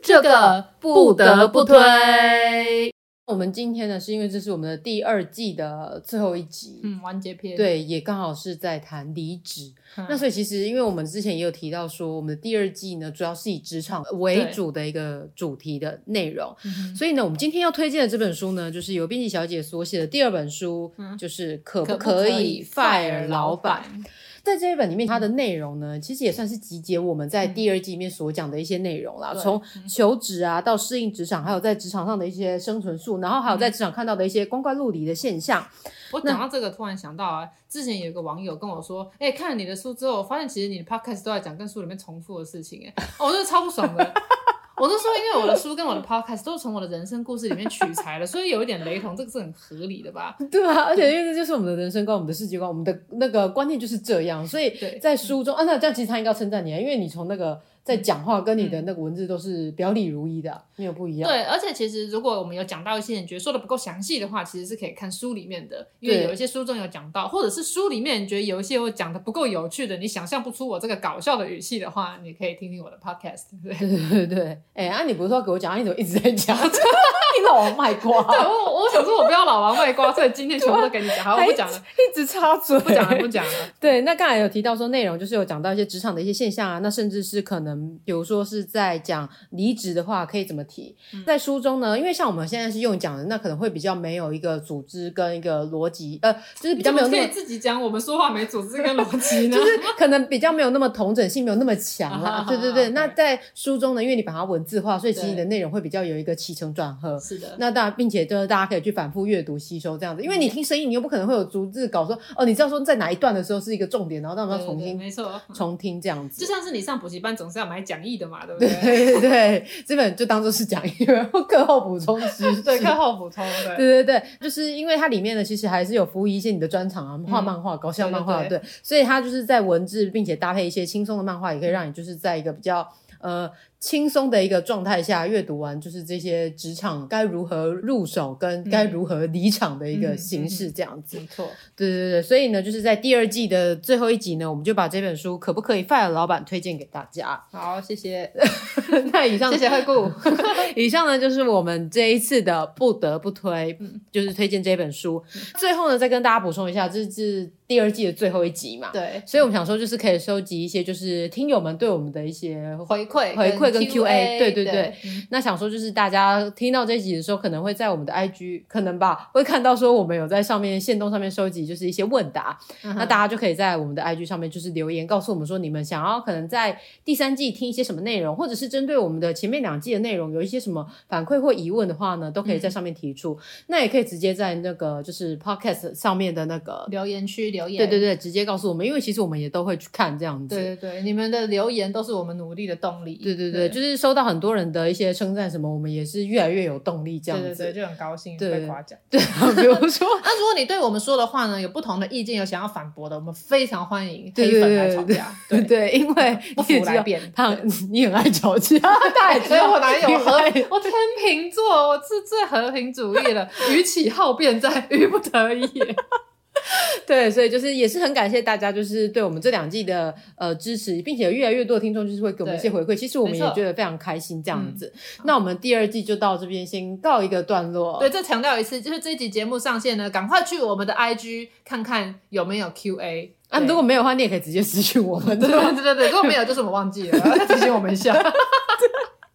这个不得不推。
我们今天呢，是因为这是我们的第二季的最后一集，
嗯，完结篇，
对，也刚好是在谈离职。嗯、那所以其实，因为我们之前也有提到说，我们的第二季呢，主要是以职场为主的一个主题的内容。所以呢，我们今天要推荐的这本书呢，就是由编辑小姐所写的第二本书，嗯、就是可不可以 fire 老板。在这一本里面，它的内容呢，其实也算是集结我们在第二季里面所讲的一些内容啦。从、嗯、求职啊，到适应职场，还有在职场上的一些生存术，然后还有在职场看到的一些光怪陆离的现象。嗯、
我讲到这个，突然想到啊，之前有一个网友跟我说：“哎、欸，看了你的书之后，我发现其实你的 podcast 都在讲跟书里面重复的事情。”哎，我真的超不爽的。我是说，因为我的书跟我的 podcast 都是从我的人生故事里面取材的，所以有一点雷同，这个是很合理的吧？
对啊，而且因为这就是我们的人生观、我们的世界观、我们的那个观念就是这样，所以在书中啊，那这样其实他应该要称赞你啊，因为你从那个。在讲话跟你的那个文字都是表里如一的，嗯、没有不一样。
对，而且其实如果我们有讲到一些你觉得说的不够详细的话，其实是可以看书里面的，因为有一些书中有讲到，或者是书里面你觉得有一些我讲的不够有趣的，你想象不出我这个搞笑的语气的话，你可以听听我的 podcast。对
对对对，哎、欸，啊，你不是说给我讲，啊、你怎么一直在讲？你老王卖瓜。
对，我我想说我不要老王卖瓜，所以今天全部都给你讲，好，我不讲了，
一直插嘴，
不讲了，不讲了。
对，那刚才有提到说内容就是有讲到一些职场的一些现象啊，那甚至是可能，比如说是。在讲离职的话，可以怎么提？嗯、在书中呢，因为像我们现在是用讲的，那可能会比较没有一个组织跟一个逻辑，呃，就是比较没有那么。可以
自己讲，我们说话没组织跟逻辑呢，
就是可能比较没有那么同整性，没有那么强啦。对对对，那在书中呢，因为你把它文字化，所以其实你的内容会比较有一个起承转合。是的。那当然，并且就是大家可以去反复阅读吸收这样子，因为你听声音，你又不可能会有逐字稿说哦，你知道说在哪一段的时候是一个重点，然后让我们要重新，没错，重听这样子。
就像是你上补习班总是要买讲义的嘛，对不对？
对对对，这本就当做是讲义，然后课后补充知识。
对，课后补充。对
对对对，就是因为它里面呢，其实还是有服务一些你的专长啊，画漫画、搞笑漫画，对，所以它就是在文字，并且搭配一些轻松的漫画，也可以让你就是在一个比较呃。轻松的一个状态下阅读完，就是这些职场该如何入手跟该如何离场的一个形式，这样子。
没错，
对对对，所以呢，就是在第二季的最后一集呢，我们就把这本书可不可以 fire 老板推荐给大家。
好，谢谢。
那以上
谢谢惠顾。
以上呢就是我们这一次的不得不推，就是推荐这本书。最后呢，再跟大家补充一下，这是第二季的最后一集嘛？
对。
所以我们想说，就是可以收集一些，就是听友们对我们的一些
回馈，
回馈。跟 Q A，对对
对，
那想说就是大家听到这一集的时候，可能会在我们的 I G 可能吧，会看到说我们有在上面线动上面收集，就是一些问答，嗯、那大家就可以在我们的 I G 上面就是留言告诉我们说，你们想要可能在第三季听一些什么内容，或者是针对我们的前面两季的内容有一些什么反馈或疑问的话呢，都可以在上面提出。嗯、那也可以直接在那个就是 Podcast 上面的那个
留言区留言，
对对对，直接告诉我们，因为其实我们也都会去看这样子。
对对对，你们的留言都是我们努力的动力。
对对对，对就是收到很多人的一些称赞，什么我们也是越来越有动力，这样子，
对对对，就很高兴
对。
被夸奖。
对，比如说，
那如果你对我们说的话呢，有不同的意见，有想要反驳的，我们非常欢迎黑粉来吵架。
对对，因为
不服来辩，
他你很爱吵架，对，
所以 我哪有和我天秤座，我是最和平主义了，与其好辩在，于不得已。
对，所以就是也是很感谢大家，就是对我们这两季的呃支持，并且有越来越多的听众就是会给我们一些回馈，其实我们也觉得非常开心这样子。嗯、那我们第二季就到这边先告一个段落。
对，再强调一次，就是这一集节目上线呢，赶快去我们的 IG 看看有没有 QA。
啊，如果没有的话，你也可以直接私讯我们。
对对对对，如果没有，就是我们忘记了，提醒我们一下。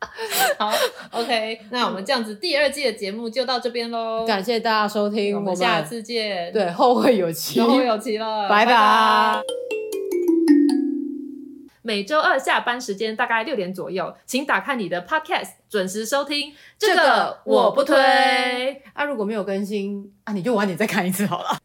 好，OK，那我们这样子第二季的节目就到这边喽。
感谢大家收听，
我们下次见。
对，后会有期，
后会有期了，
拜拜。
每周二下班时间大概六点左右，请打开你的 Podcast，准时收听。这个我不推。
啊，如果没有更新，啊，你就晚点再看一次好了。